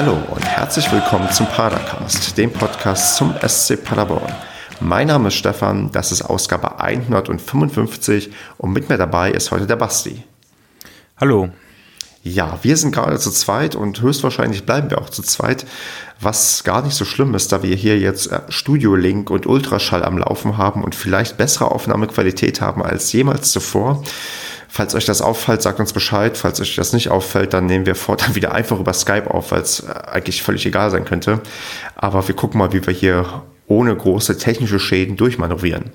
Hallo und herzlich willkommen zum Padercast, dem Podcast zum SC Paderborn. Mein Name ist Stefan, das ist Ausgabe 155 und mit mir dabei ist heute der Basti. Hallo. Ja, wir sind gerade zu zweit und höchstwahrscheinlich bleiben wir auch zu zweit, was gar nicht so schlimm ist, da wir hier jetzt äh, Studio Link und Ultraschall am Laufen haben und vielleicht bessere Aufnahmequalität haben als jemals zuvor. Falls euch das auffällt, sagt uns Bescheid. Falls euch das nicht auffällt, dann nehmen wir fortan wieder einfach über Skype auf, weil es äh, eigentlich völlig egal sein könnte. Aber wir gucken mal, wie wir hier ohne große technische Schäden durchmanövrieren.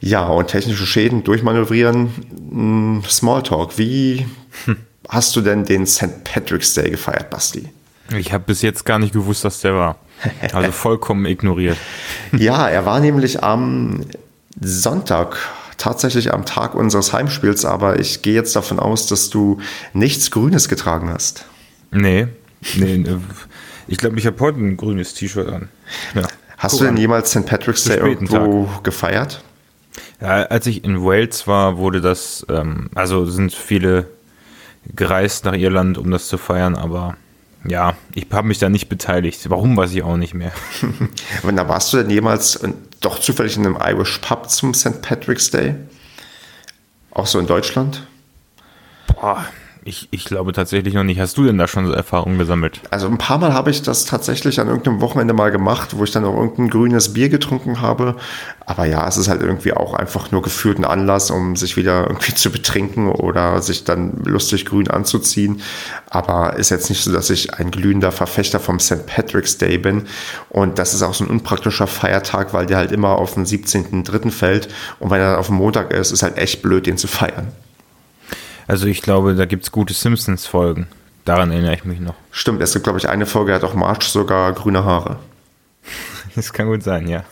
Ja, und technische Schäden durchmanövrieren. Hm, Smalltalk. Wie hm. hast du denn den St. Patrick's Day gefeiert, Basti? Ich habe bis jetzt gar nicht gewusst, dass der war. Also vollkommen ignoriert. ja, er war nämlich am Sonntag tatsächlich am Tag unseres Heimspiels, aber ich gehe jetzt davon aus, dass du nichts Grünes getragen hast. Nee, nee ich glaube, ich habe heute ein grünes T-Shirt an. Ja. Hast Guck du denn an. jemals St. Patrick's Day irgendwo Tag. gefeiert? Ja, als ich in Wales war, wurde das, ähm, also sind viele gereist nach Irland, um das zu feiern, aber ja, ich habe mich da nicht beteiligt. Warum, weiß ich auch nicht mehr. Und da warst du denn jemals doch zufällig in einem Irish Pub zum St. Patrick's Day? Auch so in Deutschland? Boah, ich, ich glaube tatsächlich noch nicht. Hast du denn da schon so Erfahrungen gesammelt? Also ein paar Mal habe ich das tatsächlich an irgendeinem Wochenende mal gemacht, wo ich dann auch irgendein grünes Bier getrunken habe. Aber ja, es ist halt irgendwie auch einfach nur gefühlt ein Anlass, um sich wieder irgendwie zu betrinken oder sich dann lustig grün anzuziehen. Aber ist jetzt nicht so, dass ich ein glühender Verfechter vom St. Patrick's Day bin. Und das ist auch so ein unpraktischer Feiertag, weil der halt immer auf den 17.3. fällt. Und wenn er dann auf dem Montag ist, ist halt echt blöd, den zu feiern. Also ich glaube, da gibt es gute Simpsons-Folgen. Daran erinnere ich mich noch. Stimmt, es gibt, glaube ich, eine Folge, hat auch March sogar grüne Haare. das kann gut sein, ja.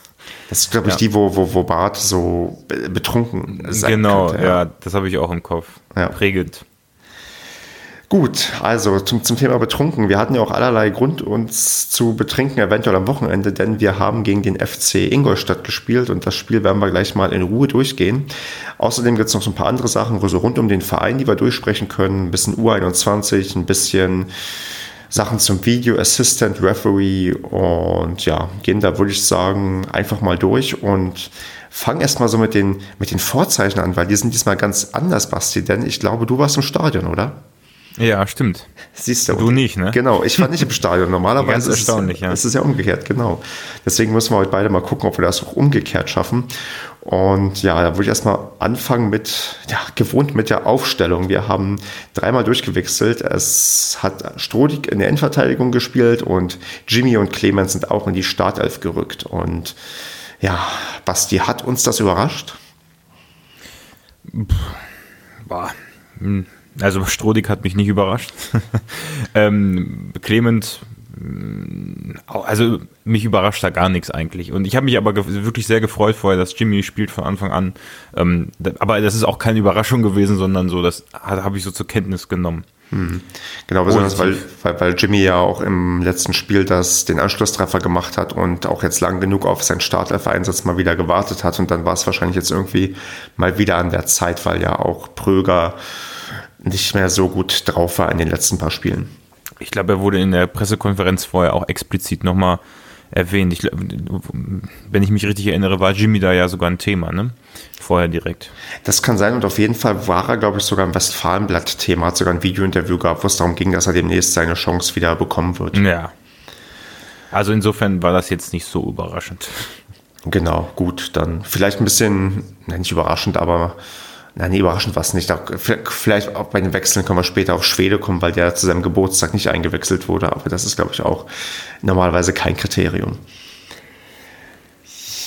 Das ist, glaube ich, ja. die, wo, wo, wo Bart so betrunken sein Genau, könnte, ja. ja. das habe ich auch im Kopf. Ja. Prägend. Gut, also zum, zum Thema betrunken. Wir hatten ja auch allerlei Grund, uns zu betrinken, eventuell am Wochenende, denn wir haben gegen den FC Ingolstadt gespielt und das Spiel werden wir gleich mal in Ruhe durchgehen. Außerdem gibt es noch so ein paar andere Sachen so rund um den Verein, die wir durchsprechen können. Ein bisschen U21, ein bisschen Sachen zum Video Assistant Referee und ja, gehen da würde ich sagen einfach mal durch und fangen erstmal so mit den, mit den Vorzeichen an, weil die sind diesmal ganz anders, Basti, denn ich glaube, du warst im Stadion, oder? Ja, stimmt. Siehst du. Du nicht, ne? Genau, ich war nicht im Stadion. Normalerweise ist erstaunlich, es, ja. es ist ja umgekehrt, genau. Deswegen müssen wir heute beide mal gucken, ob wir das auch umgekehrt schaffen. Und ja, da würde ich erstmal anfangen mit, ja, gewohnt mit der Aufstellung. Wir haben dreimal durchgewechselt. Es hat Strodig in der Endverteidigung gespielt und Jimmy und Clemens sind auch in die Startelf gerückt. Und ja, Basti, hat uns das überrascht? Boah. Hm also Strodig hat mich nicht überrascht. ähm, Clement, mm, also mich überrascht da gar nichts eigentlich. Und ich habe mich aber wirklich sehr gefreut vorher, dass Jimmy spielt von Anfang an. Ähm, aber das ist auch keine Überraschung gewesen, sondern so, das habe ich so zur Kenntnis genommen. Hm. Genau, besonders weil, weil, weil Jimmy ja auch im letzten Spiel das, den Anschlusstreffer gemacht hat und auch jetzt lang genug auf seinen Startelfer-Einsatz mal wieder gewartet hat. Und dann war es wahrscheinlich jetzt irgendwie mal wieder an der Zeit, weil ja auch Pröger nicht mehr so gut drauf war in den letzten paar Spielen. Ich glaube, er wurde in der Pressekonferenz vorher auch explizit nochmal erwähnt. Ich, wenn ich mich richtig erinnere, war Jimmy da ja sogar ein Thema, ne? Vorher direkt. Das kann sein und auf jeden Fall war er, glaube ich, sogar im Westfalenblatt-Thema, hat sogar ein Video-Interview gehabt, wo es darum ging, dass er demnächst seine Chance wieder bekommen wird. Ja. Also insofern war das jetzt nicht so überraschend. Genau, gut, dann vielleicht ein bisschen, nicht überraschend, aber Nein, nee, überraschend was nicht. Vielleicht auch bei den Wechseln können wir später auf Schwede kommen, weil der zu seinem Geburtstag nicht eingewechselt wurde. Aber das ist, glaube ich, auch normalerweise kein Kriterium.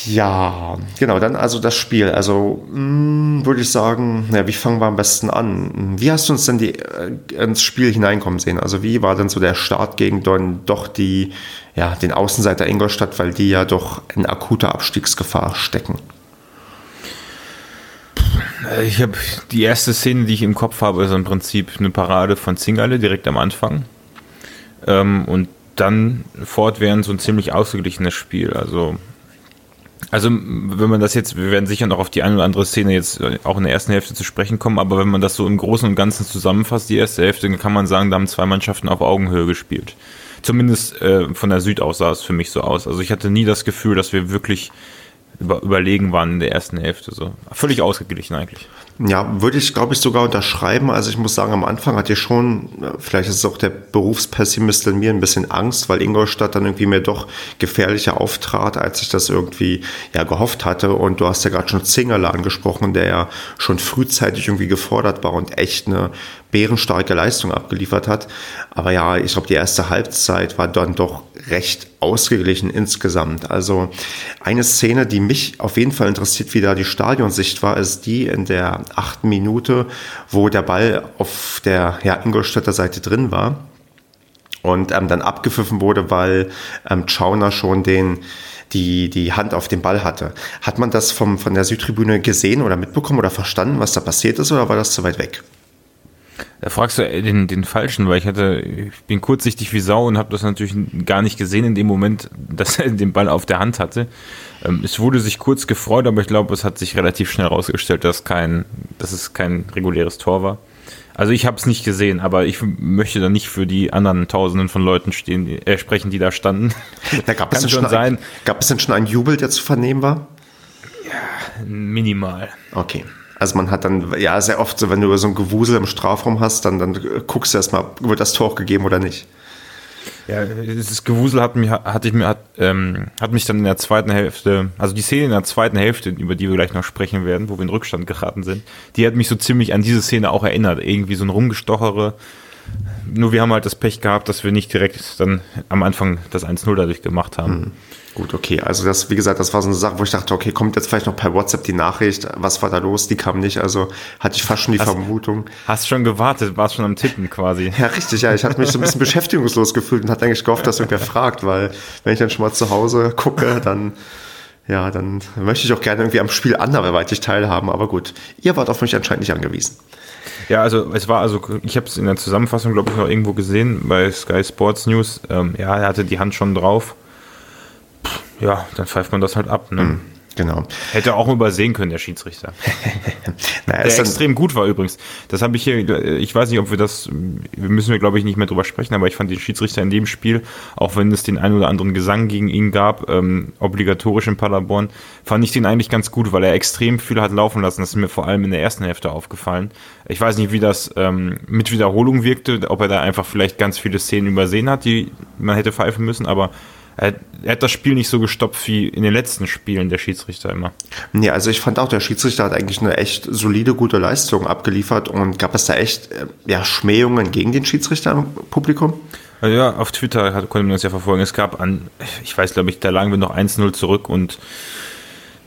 Ja, genau, dann also das Spiel. Also mh, hm, würde ich sagen, ja, wie fangen wir am besten an? Wie hast du uns denn die, äh, ins Spiel hineinkommen sehen? Also wie war denn so der Start gegen dann doch die, ja, den Außenseiter Ingolstadt, weil die ja doch in akuter Abstiegsgefahr stecken? Äh, ich habe die erste Szene, die ich im Kopf habe, ist im Prinzip eine Parade von Zingale direkt am Anfang. Ähm, und dann fortwährend so ein ziemlich ausgeglichenes Spiel. Also Also, wenn man das jetzt, wir werden sicher noch auf die eine oder andere Szene jetzt äh, auch in der ersten Hälfte zu sprechen kommen, aber wenn man das so im Großen und Ganzen zusammenfasst, die erste Hälfte, dann kann man sagen, da haben zwei Mannschaften auf Augenhöhe gespielt. Zumindest äh, von der Süd aus sah es für mich so aus. Also ich hatte nie das Gefühl, dass wir wirklich über, überlegen waren in der ersten Hälfte. So völlig ausgeglichen eigentlich. Ja, würde ich, glaube ich, sogar unterschreiben. Also ich muss sagen, am Anfang hatte ich schon, vielleicht ist es auch der Berufspessimist in mir, ein bisschen Angst, weil Ingolstadt dann irgendwie mir doch gefährlicher auftrat, als ich das irgendwie ja gehofft hatte. Und du hast ja gerade schon Zingerle angesprochen, der ja schon frühzeitig irgendwie gefordert war und echt eine bärenstarke Leistung abgeliefert hat. Aber ja, ich glaube, die erste Halbzeit war dann doch recht ausgeglichen insgesamt. Also eine Szene, die mich auf jeden Fall interessiert, wie da die Stadionsicht war, ist die in der achten Minute, wo der Ball auf der ja, Ingolstädter Seite drin war und ähm, dann abgepfiffen wurde, weil ähm, Schauner schon den die, die Hand auf dem Ball hatte. Hat man das vom, von der Südtribüne gesehen oder mitbekommen oder verstanden, was da passiert ist, oder war das zu weit weg? Da fragst du den, den Falschen, weil ich hatte, ich bin kurzsichtig wie Sau und habe das natürlich gar nicht gesehen in dem Moment, dass er den Ball auf der Hand hatte. Ähm, es wurde sich kurz gefreut, aber ich glaube, es hat sich relativ schnell herausgestellt, dass, kein, dass es kein reguläres Tor war. Also ich habe es nicht gesehen, aber ich möchte da nicht für die anderen Tausenden von Leuten stehen, äh, sprechen, die da standen. Da gab, es schon sein. Ein, gab es denn schon einen Jubel, der zu vernehmen war? Ja, minimal. Okay. Also man hat dann, ja, sehr oft so, wenn du so ein Gewusel im Strafraum hast, dann, dann guckst du erstmal, wird das Tor gegeben oder nicht. Ja, das Gewusel hat mich, hatte ich mir, hat, ähm, hat mich dann in der zweiten Hälfte, also die Szene in der zweiten Hälfte, über die wir gleich noch sprechen werden, wo wir in Rückstand geraten sind, die hat mich so ziemlich an diese Szene auch erinnert. Irgendwie so ein Rumgestochere. Nur wir haben halt das Pech gehabt, dass wir nicht direkt dann am Anfang das 1-0 dadurch gemacht haben. Mhm. Gut, okay. Also das, wie gesagt, das war so eine Sache, wo ich dachte, okay, kommt jetzt vielleicht noch per WhatsApp die Nachricht, was war da los? Die kam nicht. Also hatte ich fast schon die hast, Vermutung. Hast schon gewartet, warst schon am Tippen quasi. Ja, richtig, ja. Ich hatte mich so ein bisschen beschäftigungslos gefühlt und hatte eigentlich gehofft, dass irgendwer fragt, weil wenn ich dann schon mal zu Hause gucke, dann ja, dann möchte ich auch gerne irgendwie am Spiel anderweitig teilhaben. Aber gut, ihr wart auf mich anscheinend nicht angewiesen. Ja, also es war also, ich habe es in der Zusammenfassung, glaube ich, noch irgendwo gesehen bei Sky Sports News. Ähm, ja, er hatte die Hand schon drauf ja, dann pfeift man das halt ab. Ne? Mhm. Genau. Hätte auch übersehen können, der Schiedsrichter. naja, der extrem gut war übrigens. Das habe ich hier, ich weiß nicht, ob wir das, wir müssen wir glaube ich nicht mehr drüber sprechen, aber ich fand den Schiedsrichter in dem Spiel, auch wenn es den einen oder anderen Gesang gegen ihn gab, ähm, obligatorisch in Paderborn, fand ich den eigentlich ganz gut, weil er extrem viel hat laufen lassen. Das ist mir vor allem in der ersten Hälfte aufgefallen. Ich weiß nicht, wie das ähm, mit Wiederholung wirkte, ob er da einfach vielleicht ganz viele Szenen übersehen hat, die man hätte pfeifen müssen, aber er, er, hat das Spiel nicht so gestoppt wie in den letzten Spielen der Schiedsrichter immer. Nee, also ich fand auch, der Schiedsrichter hat eigentlich eine echt solide, gute Leistung abgeliefert und gab es da echt äh, ja, Schmähungen gegen den Schiedsrichter im Publikum? Also ja, auf Twitter hat, konnte man das ja verfolgen. Es gab an, ich weiß glaube ich, da lagen wir noch 1-0 zurück und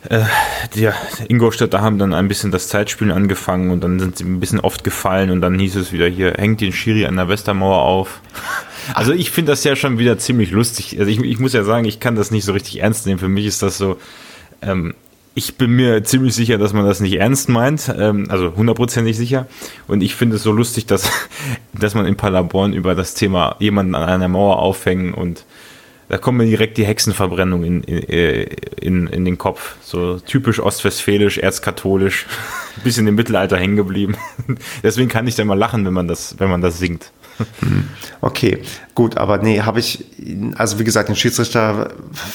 äh, die Ingolstädter haben dann ein bisschen das Zeitspielen angefangen und dann sind sie ein bisschen oft gefallen und dann hieß es wieder hier, hängt den Schiri an der Westermauer auf. Also ich finde das ja schon wieder ziemlich lustig. Also ich, ich, muss ja sagen, ich kann das nicht so richtig ernst nehmen. Für mich ist das so, ähm, ich bin mir ziemlich sicher, dass man das nicht ernst meint, ähm, also hundertprozentig sicher. Und ich finde es so lustig, dass, dass man in Paderborn über das Thema jemanden an einer Mauer aufhängen und da kommt mir direkt die Hexenverbrennung in, in, in, in den Kopf. So typisch ostwestfälisch, erzkatholisch, bisschen im Mittelalter hängen geblieben. Deswegen kann ich da mal lachen, wenn man das, wenn man das singt. Okay, gut, aber nee, habe ich, also wie gesagt, den Schiedsrichter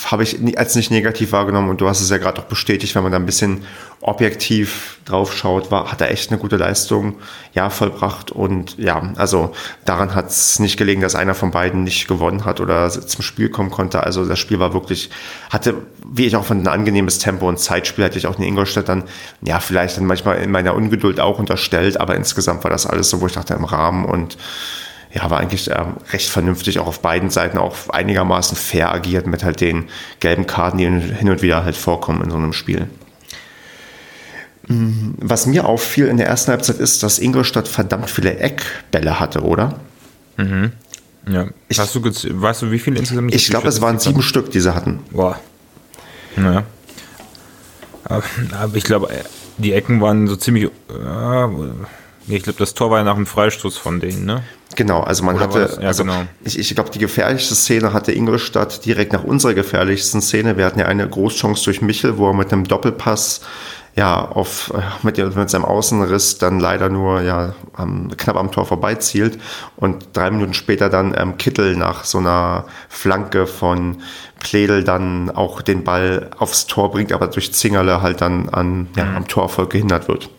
habe ich als nicht negativ wahrgenommen und du hast es ja gerade auch bestätigt, wenn man da ein bisschen objektiv drauf schaut, war, hat er echt eine gute Leistung, ja, vollbracht und ja, also daran hat es nicht gelegen, dass einer von beiden nicht gewonnen hat oder zum Spiel kommen konnte. Also das Spiel war wirklich, hatte, wie ich auch von ein angenehmes Tempo und Zeitspiel hatte ich auch in Ingolstadt dann, ja, vielleicht dann manchmal in meiner Ungeduld auch unterstellt, aber insgesamt war das alles so, wo ich dachte, im Rahmen und ja, war eigentlich äh, recht vernünftig, auch auf beiden Seiten auch einigermaßen fair agiert mit halt den gelben Karten, die hin und wieder halt vorkommen in so einem Spiel. Mm, was mir auffiel in der ersten Halbzeit ist, dass Ingolstadt verdammt viele Eckbälle hatte, oder? Mhm. Ja. Ich, Hast du, weißt du, wie viele insgesamt? Ich glaube, es waren sieben Stück, die sie hatten. Boah. Naja. Aber ich glaube, die Ecken waren so ziemlich. Äh, ich glaube, das Tor war ja nach einem Freistoß von denen, ne? Genau, also man Oder hatte, ja, also genau. ich, ich glaube, die gefährlichste Szene hatte Ingolstadt direkt nach unserer gefährlichsten Szene. Wir hatten ja eine Großchance durch Michel, wo er mit einem Doppelpass ja, auf, äh, mit, mit seinem Außenriss dann leider nur ja, am, knapp am Tor vorbeizielt und drei Minuten später dann ähm, Kittel nach so einer Flanke von Pledel dann auch den Ball aufs Tor bringt, aber durch Zingerle halt dann an, ja, mhm. am Torfolg gehindert wird.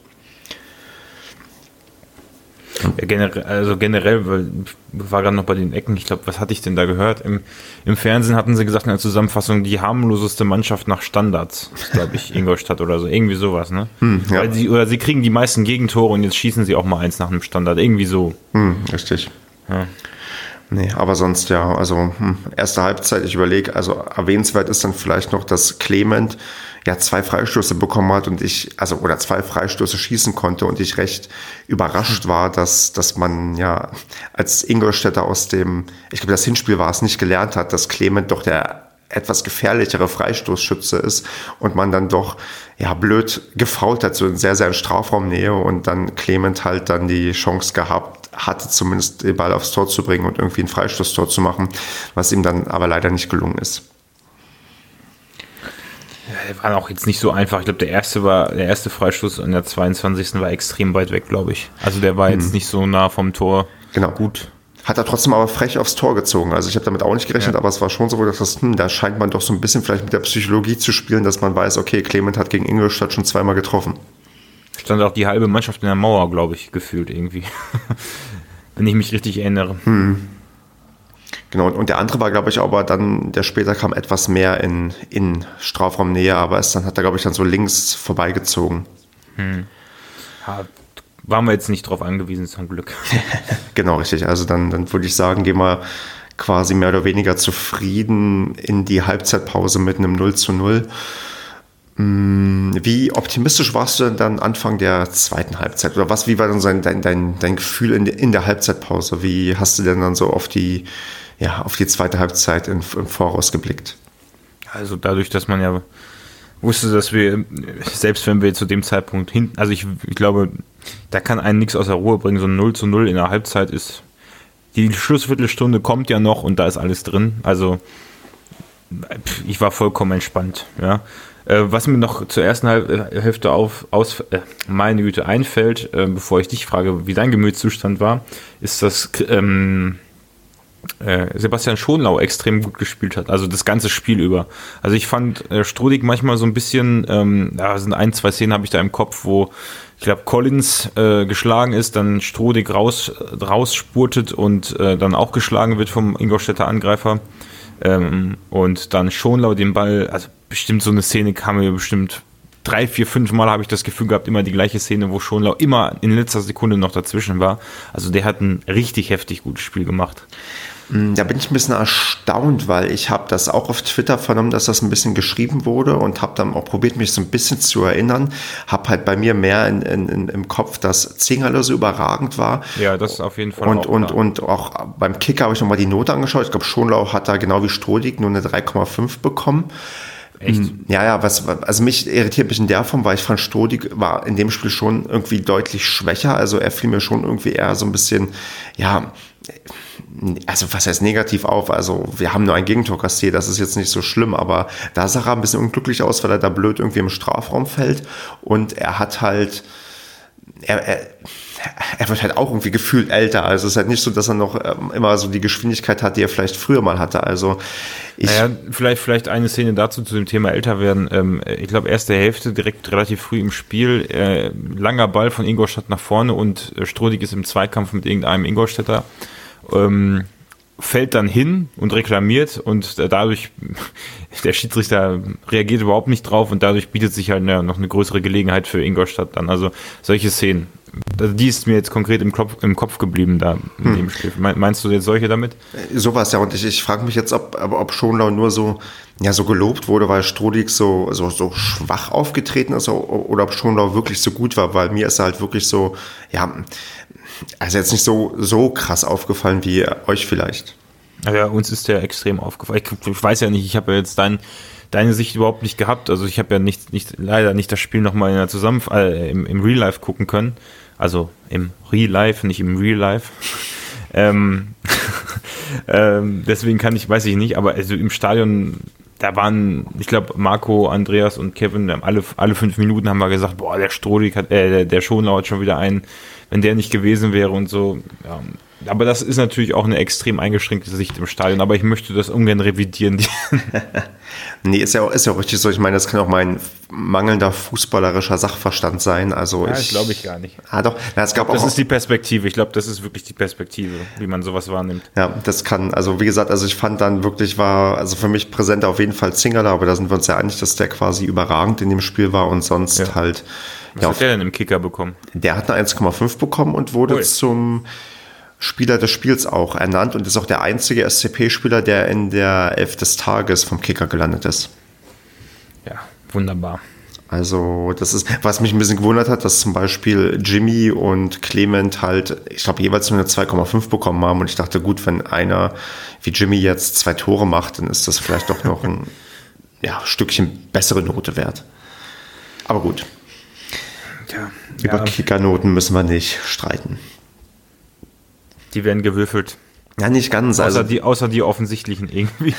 Ja, generell, also generell, weil ich war gerade noch bei den Ecken, ich glaube, was hatte ich denn da gehört? Im, Im Fernsehen hatten sie gesagt in der Zusammenfassung, die harmloseste Mannschaft nach Standards, glaube ich, Ingolstadt oder so, irgendwie sowas, ne? Hm, ja. Weil sie, oder sie kriegen die meisten Gegentore und jetzt schießen sie auch mal eins nach einem Standard, irgendwie so. Hm, richtig. Ja. Nee, aber sonst ja, also hm, erste Halbzeit, ich überlege, also erwähnenswert ist dann vielleicht noch, dass Clement ja zwei Freistöße bekommen hat und ich, also oder zwei Freistöße schießen konnte und ich recht überrascht war, dass, dass man ja als Ingolstädter aus dem, ich glaube, das Hinspiel war es, nicht gelernt hat, dass Clement doch der etwas gefährlichere Freistoßschütze ist und man dann doch ja blöd gefault hat, so in sehr, sehr in Strafraumnähe und dann Clement halt dann die Chance gehabt, hatte, zumindest den Ball aufs Tor zu bringen und irgendwie ein Freistoßtor zu machen, was ihm dann aber leider nicht gelungen ist. Ja, war auch jetzt nicht so einfach. Ich glaube, der erste war, der erste Freistoß in der 22. war extrem weit weg, glaube ich. Also der war jetzt mhm. nicht so nah vom Tor. Genau. Gut. Hat er trotzdem aber frech aufs Tor gezogen. Also ich habe damit auch nicht gerechnet, ja. aber es war schon so, dass das, hm, da scheint man doch so ein bisschen vielleicht mit der Psychologie zu spielen, dass man weiß, okay, Clement hat gegen Ingolstadt schon zweimal getroffen stand auch die halbe Mannschaft in der Mauer, glaube ich, gefühlt irgendwie. Wenn ich mich richtig erinnere. Hm. Genau, und der andere war, glaube ich, aber dann, der später kam etwas mehr in, in Strafraumnähe, aber es dann hat er, glaube ich, dann so links vorbeigezogen. Hm. Ja, waren wir jetzt nicht drauf angewiesen, zum Glück. genau, richtig. Also dann, dann würde ich sagen, gehen wir quasi mehr oder weniger zufrieden in die Halbzeitpause mit einem 0 zu 0. Mm, wie optimistisch warst du denn dann Anfang der zweiten Halbzeit? Oder was, wie war dann so dein, dein, dein Gefühl in, in der Halbzeitpause? Wie hast du denn dann so auf die, ja, auf die zweite Halbzeit im, im Voraus geblickt? Also dadurch, dass man ja wusste, dass wir, selbst wenn wir zu dem Zeitpunkt hinten, also ich, ich glaube, da kann einen nichts aus der Ruhe bringen. So ein 0 zu 0 in der Halbzeit ist, die Schlussviertelstunde kommt ja noch und da ist alles drin. Also ich war vollkommen entspannt, ja. Äh, was mir noch zur ersten äh, Hälfte auf, aus, äh, meine Güte einfällt, äh, bevor ich dich frage, wie dein Gemütszustand war, ist, dass ähm, äh, Sebastian Schonlau extrem gut gespielt hat, also das ganze Spiel über. Also ich fand äh, Strudig manchmal so ein bisschen, ähm, da sind ein, zwei Szenen habe ich da im Kopf, wo ich glaube Collins äh, geschlagen ist, dann Strudig raus, rausspurtet und äh, dann auch geschlagen wird vom Ingolstädter Angreifer. Ähm, und dann Schonlau den Ball, also bestimmt so eine Szene kam mir bestimmt drei, vier, fünf Mal habe ich das Gefühl gehabt, immer die gleiche Szene, wo Schonlau immer in letzter Sekunde noch dazwischen war. Also der hat ein richtig heftig gutes Spiel gemacht. Mm, da bin ich ein bisschen erstaunt, weil ich habe das auch auf Twitter vernommen, dass das ein bisschen geschrieben wurde und habe dann auch probiert, mich so ein bisschen zu erinnern. Habe halt bei mir mehr in, in, im Kopf, dass Zingerle so überragend war. Ja, das ist auf jeden Fall. Und, auch und, und auch beim Kicker habe ich nochmal die Note angeschaut. Ich glaube, Schonlau hat da genau wie Strodig nur eine 3,5 bekommen. Echt? Hm, ja, ja, was, also mich irritiert mich in der Form, weil ich fand, Stodig war in dem Spiel schon irgendwie deutlich schwächer. Also er fiel mir schon irgendwie eher so ein bisschen, ja, also was heißt negativ auf? Also wir haben nur ein Gegentor kassiert, das ist jetzt nicht so schlimm, aber da sah er ein bisschen unglücklich aus, weil er da blöd irgendwie im Strafraum fällt und er hat halt, er, er, er wird halt auch irgendwie gefühlt älter. Also es ist halt nicht so, dass er noch ähm, immer so die Geschwindigkeit hat, die er vielleicht früher mal hatte. Also ich. Naja, vielleicht, vielleicht eine Szene dazu zu dem Thema älter werden. Ähm, ich glaube, erste Hälfte direkt relativ früh im Spiel. Äh, langer Ball von Ingolstadt nach vorne und äh, Strodig ist im Zweikampf mit irgendeinem Ingolstädter. Ähm, fällt dann hin und reklamiert und dadurch, der Schiedsrichter reagiert überhaupt nicht drauf und dadurch bietet sich halt noch eine größere Gelegenheit für Ingolstadt dann. Also solche Szenen. Also die ist mir jetzt konkret im Kopf, im Kopf geblieben da in hm. dem Spiel. Meinst du jetzt solche damit? Äh, sowas, ja. Und ich, ich frage mich jetzt, ob, ob Schonlau nur so, ja, so gelobt wurde, weil Strodig so, so, so schwach aufgetreten ist oder ob Schonlau wirklich so gut war, weil mir ist er halt wirklich so, ja, also jetzt nicht so, so krass aufgefallen wie euch vielleicht. Ja, uns ist der extrem aufgefallen. Ich, ich weiß ja nicht, ich habe ja jetzt dein, deine Sicht überhaupt nicht gehabt. Also ich habe ja nicht, nicht, leider nicht das Spiel nochmal in der Zusammen äh, im, im Real Life gucken können. Also im Real Life, nicht im Real Life. Ähm, ähm, deswegen kann ich, weiß ich nicht, aber also im Stadion, da waren, ich glaube, Marco, Andreas und Kevin, alle, alle fünf Minuten haben wir gesagt, boah, der Strohlig hat, äh, der, der Schonlau hat schon wieder einen, wenn der nicht gewesen wäre und so. Ja, aber das ist natürlich auch eine extrem eingeschränkte Sicht im Stadion, aber ich möchte das ungern revidieren. nee, ist ja, ist ja auch richtig so. Ich meine, das kann auch mein mangelnder fußballerischer Sachverstand sein. Also ja, ich glaube ich gar nicht. Ah, doch. Ja, es gab glaub, auch das ist die Perspektive. Ich glaube, das ist wirklich die Perspektive, wie man sowas wahrnimmt. Ja, das kann, also wie gesagt, also ich fand dann wirklich war, also für mich präsent auf jeden Fall Zingerler, aber da sind wir uns ja einig, dass der quasi überragend in dem Spiel war und sonst ja. halt. Was ja, hat der denn im Kicker bekommen? Der hat eine 1,5 bekommen und wurde Ui. zum Spieler des Spiels auch ernannt und ist auch der einzige SCP-Spieler, der in der Elf des Tages vom Kicker gelandet ist. Ja, wunderbar. Also, das ist, was mich ein bisschen gewundert hat, dass zum Beispiel Jimmy und Clement halt, ich glaube, jeweils nur eine 2,5 bekommen haben. Und ich dachte, gut, wenn einer wie Jimmy jetzt zwei Tore macht, dann ist das vielleicht doch noch ein ja, Stückchen bessere Note wert. Aber gut. Ja, Über ja. Kickernoten müssen wir nicht streiten. Die werden gewürfelt. Ja, nicht ganz. Außer, also, die, außer die offensichtlichen irgendwie.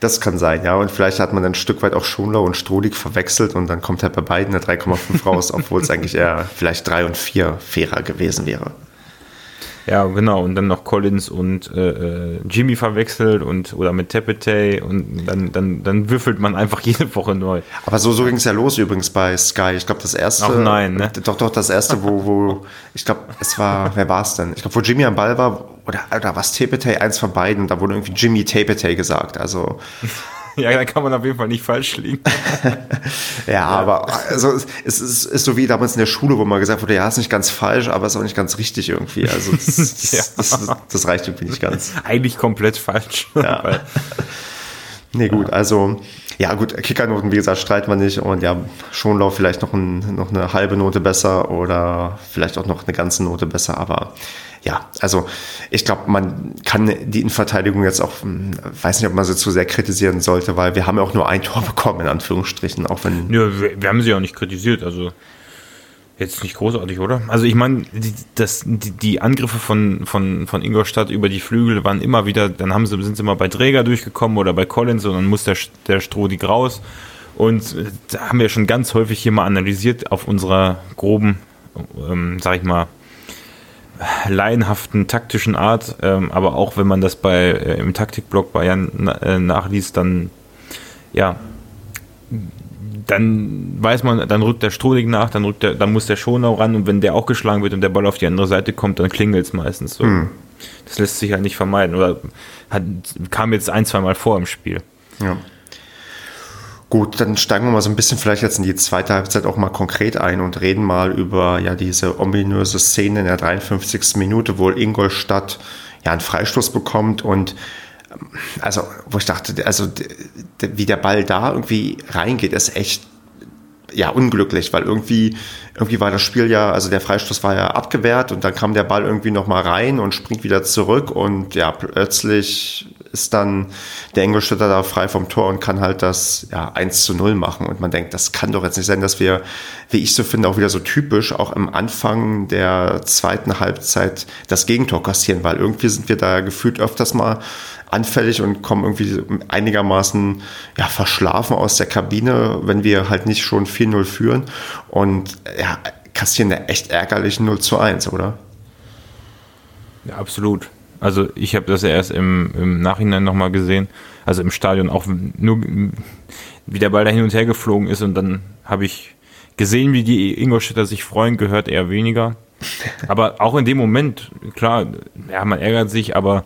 Das kann sein, ja. Und vielleicht hat man ein Stück weit auch Schonlau und Strodig verwechselt und dann kommt halt bei beiden eine 3,5 raus, obwohl es eigentlich eher vielleicht 3 und 4 fairer gewesen wäre. Ja, genau. Und dann noch Collins und äh, äh, Jimmy verwechselt und oder mit Tepete und dann, dann, dann würfelt man einfach jede Woche neu. Aber so, so ging es ja los übrigens bei Sky. Ich glaube, das erste. Ach nein, ne? Doch, doch, das erste, wo, wo ich glaube, es war, wer war es denn? Ich glaube, wo Jimmy am Ball war, oder, oder was Tepete, eins von beiden, da wurde irgendwie Jimmy Tepete gesagt. Also. Ja, dann kann man auf jeden Fall nicht falsch liegen. ja, ja, aber also, es ist, ist, so wie damals in der Schule, wo man gesagt wurde, ja, ist nicht ganz falsch, aber ist auch nicht ganz richtig irgendwie. Also das, das, ja. das, das reicht irgendwie nicht ganz. Eigentlich komplett falsch. Ja. nee, gut, also ja gut, Kickernoten, wie gesagt, streiten wir nicht und ja, Schonlauf vielleicht noch, ein, noch eine halbe Note besser oder vielleicht auch noch eine ganze Note besser, aber ja, also ich glaube, man kann die Innenverteidigung jetzt auch, hm, weiß nicht, ob man sie zu sehr kritisieren sollte, weil wir haben ja auch nur ein Tor bekommen, in Anführungsstrichen, auch wenn. Ja, wir, haben sie auch nicht kritisiert, also jetzt nicht großartig, oder? Also ich meine, die, die, die Angriffe von, von, von Ingolstadt über die Flügel waren immer wieder, dann haben sie, sind sie mal bei Träger durchgekommen oder bei Collins und dann muss der, der Strohdig raus. Und äh, da haben wir schon ganz häufig hier mal analysiert auf unserer groben, ähm, sag ich mal, laienhaften taktischen Art, ähm, aber auch wenn man das bei äh, im Taktikblog bei Jan äh, nachliest, dann ja, dann weiß man, dann rückt der Strohling nach, dann rückt der, dann muss der Schonau ran und wenn der auch geschlagen wird und der Ball auf die andere Seite kommt, dann klingelt es meistens so. Hm. Das lässt sich ja nicht vermeiden oder hat, kam jetzt ein, zwei Mal vor im Spiel. Ja. Gut, dann steigen wir mal so ein bisschen vielleicht jetzt in die zweite Halbzeit auch mal konkret ein und reden mal über ja diese ominöse Szene in der 53. Minute, wo Ingolstadt ja einen Freistoß bekommt und ähm, also wo ich dachte, also wie der Ball da irgendwie reingeht, ist echt ja unglücklich, weil irgendwie irgendwie war das Spiel ja, also der Freistoß war ja abgewehrt und dann kam der Ball irgendwie noch mal rein und springt wieder zurück und ja plötzlich ist dann der Ingolstädter da frei vom Tor und kann halt das ja, 1 zu 0 machen. Und man denkt, das kann doch jetzt nicht sein, dass wir, wie ich so finde, auch wieder so typisch, auch am Anfang der zweiten Halbzeit das Gegentor kassieren, weil irgendwie sind wir da gefühlt öfters mal anfällig und kommen irgendwie einigermaßen ja, verschlafen aus der Kabine, wenn wir halt nicht schon 4-0 führen und ja, kassieren da echt ärgerlich 0 zu 1, oder? Ja, absolut. Also ich habe das ja erst im, im Nachhinein nochmal gesehen, also im Stadion auch nur, wie der Ball da hin und her geflogen ist und dann habe ich gesehen, wie die Ingolstädter sich freuen, gehört eher weniger. Aber auch in dem Moment, klar, ja, man ärgert sich, aber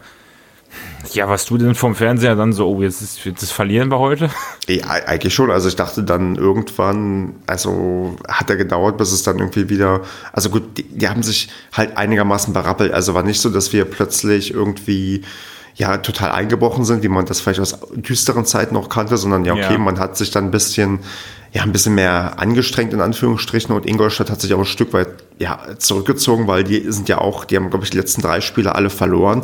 ja, was du denn vom Fernseher dann so, oh, jetzt, ist, jetzt verlieren wir heute? Ja, eigentlich schon. Also ich dachte dann irgendwann, also hat er gedauert, bis es dann irgendwie wieder, also gut, die, die haben sich halt einigermaßen berappelt. Also war nicht so, dass wir plötzlich irgendwie ja total eingebrochen sind, wie man das vielleicht aus düsteren Zeiten noch kannte, sondern ja, okay, ja. man hat sich dann ein bisschen ja, ein bisschen mehr angestrengt in Anführungsstrichen und Ingolstadt hat sich auch ein Stück weit ja, zurückgezogen, weil die sind ja auch, die haben, glaube ich, die letzten drei Spiele alle verloren.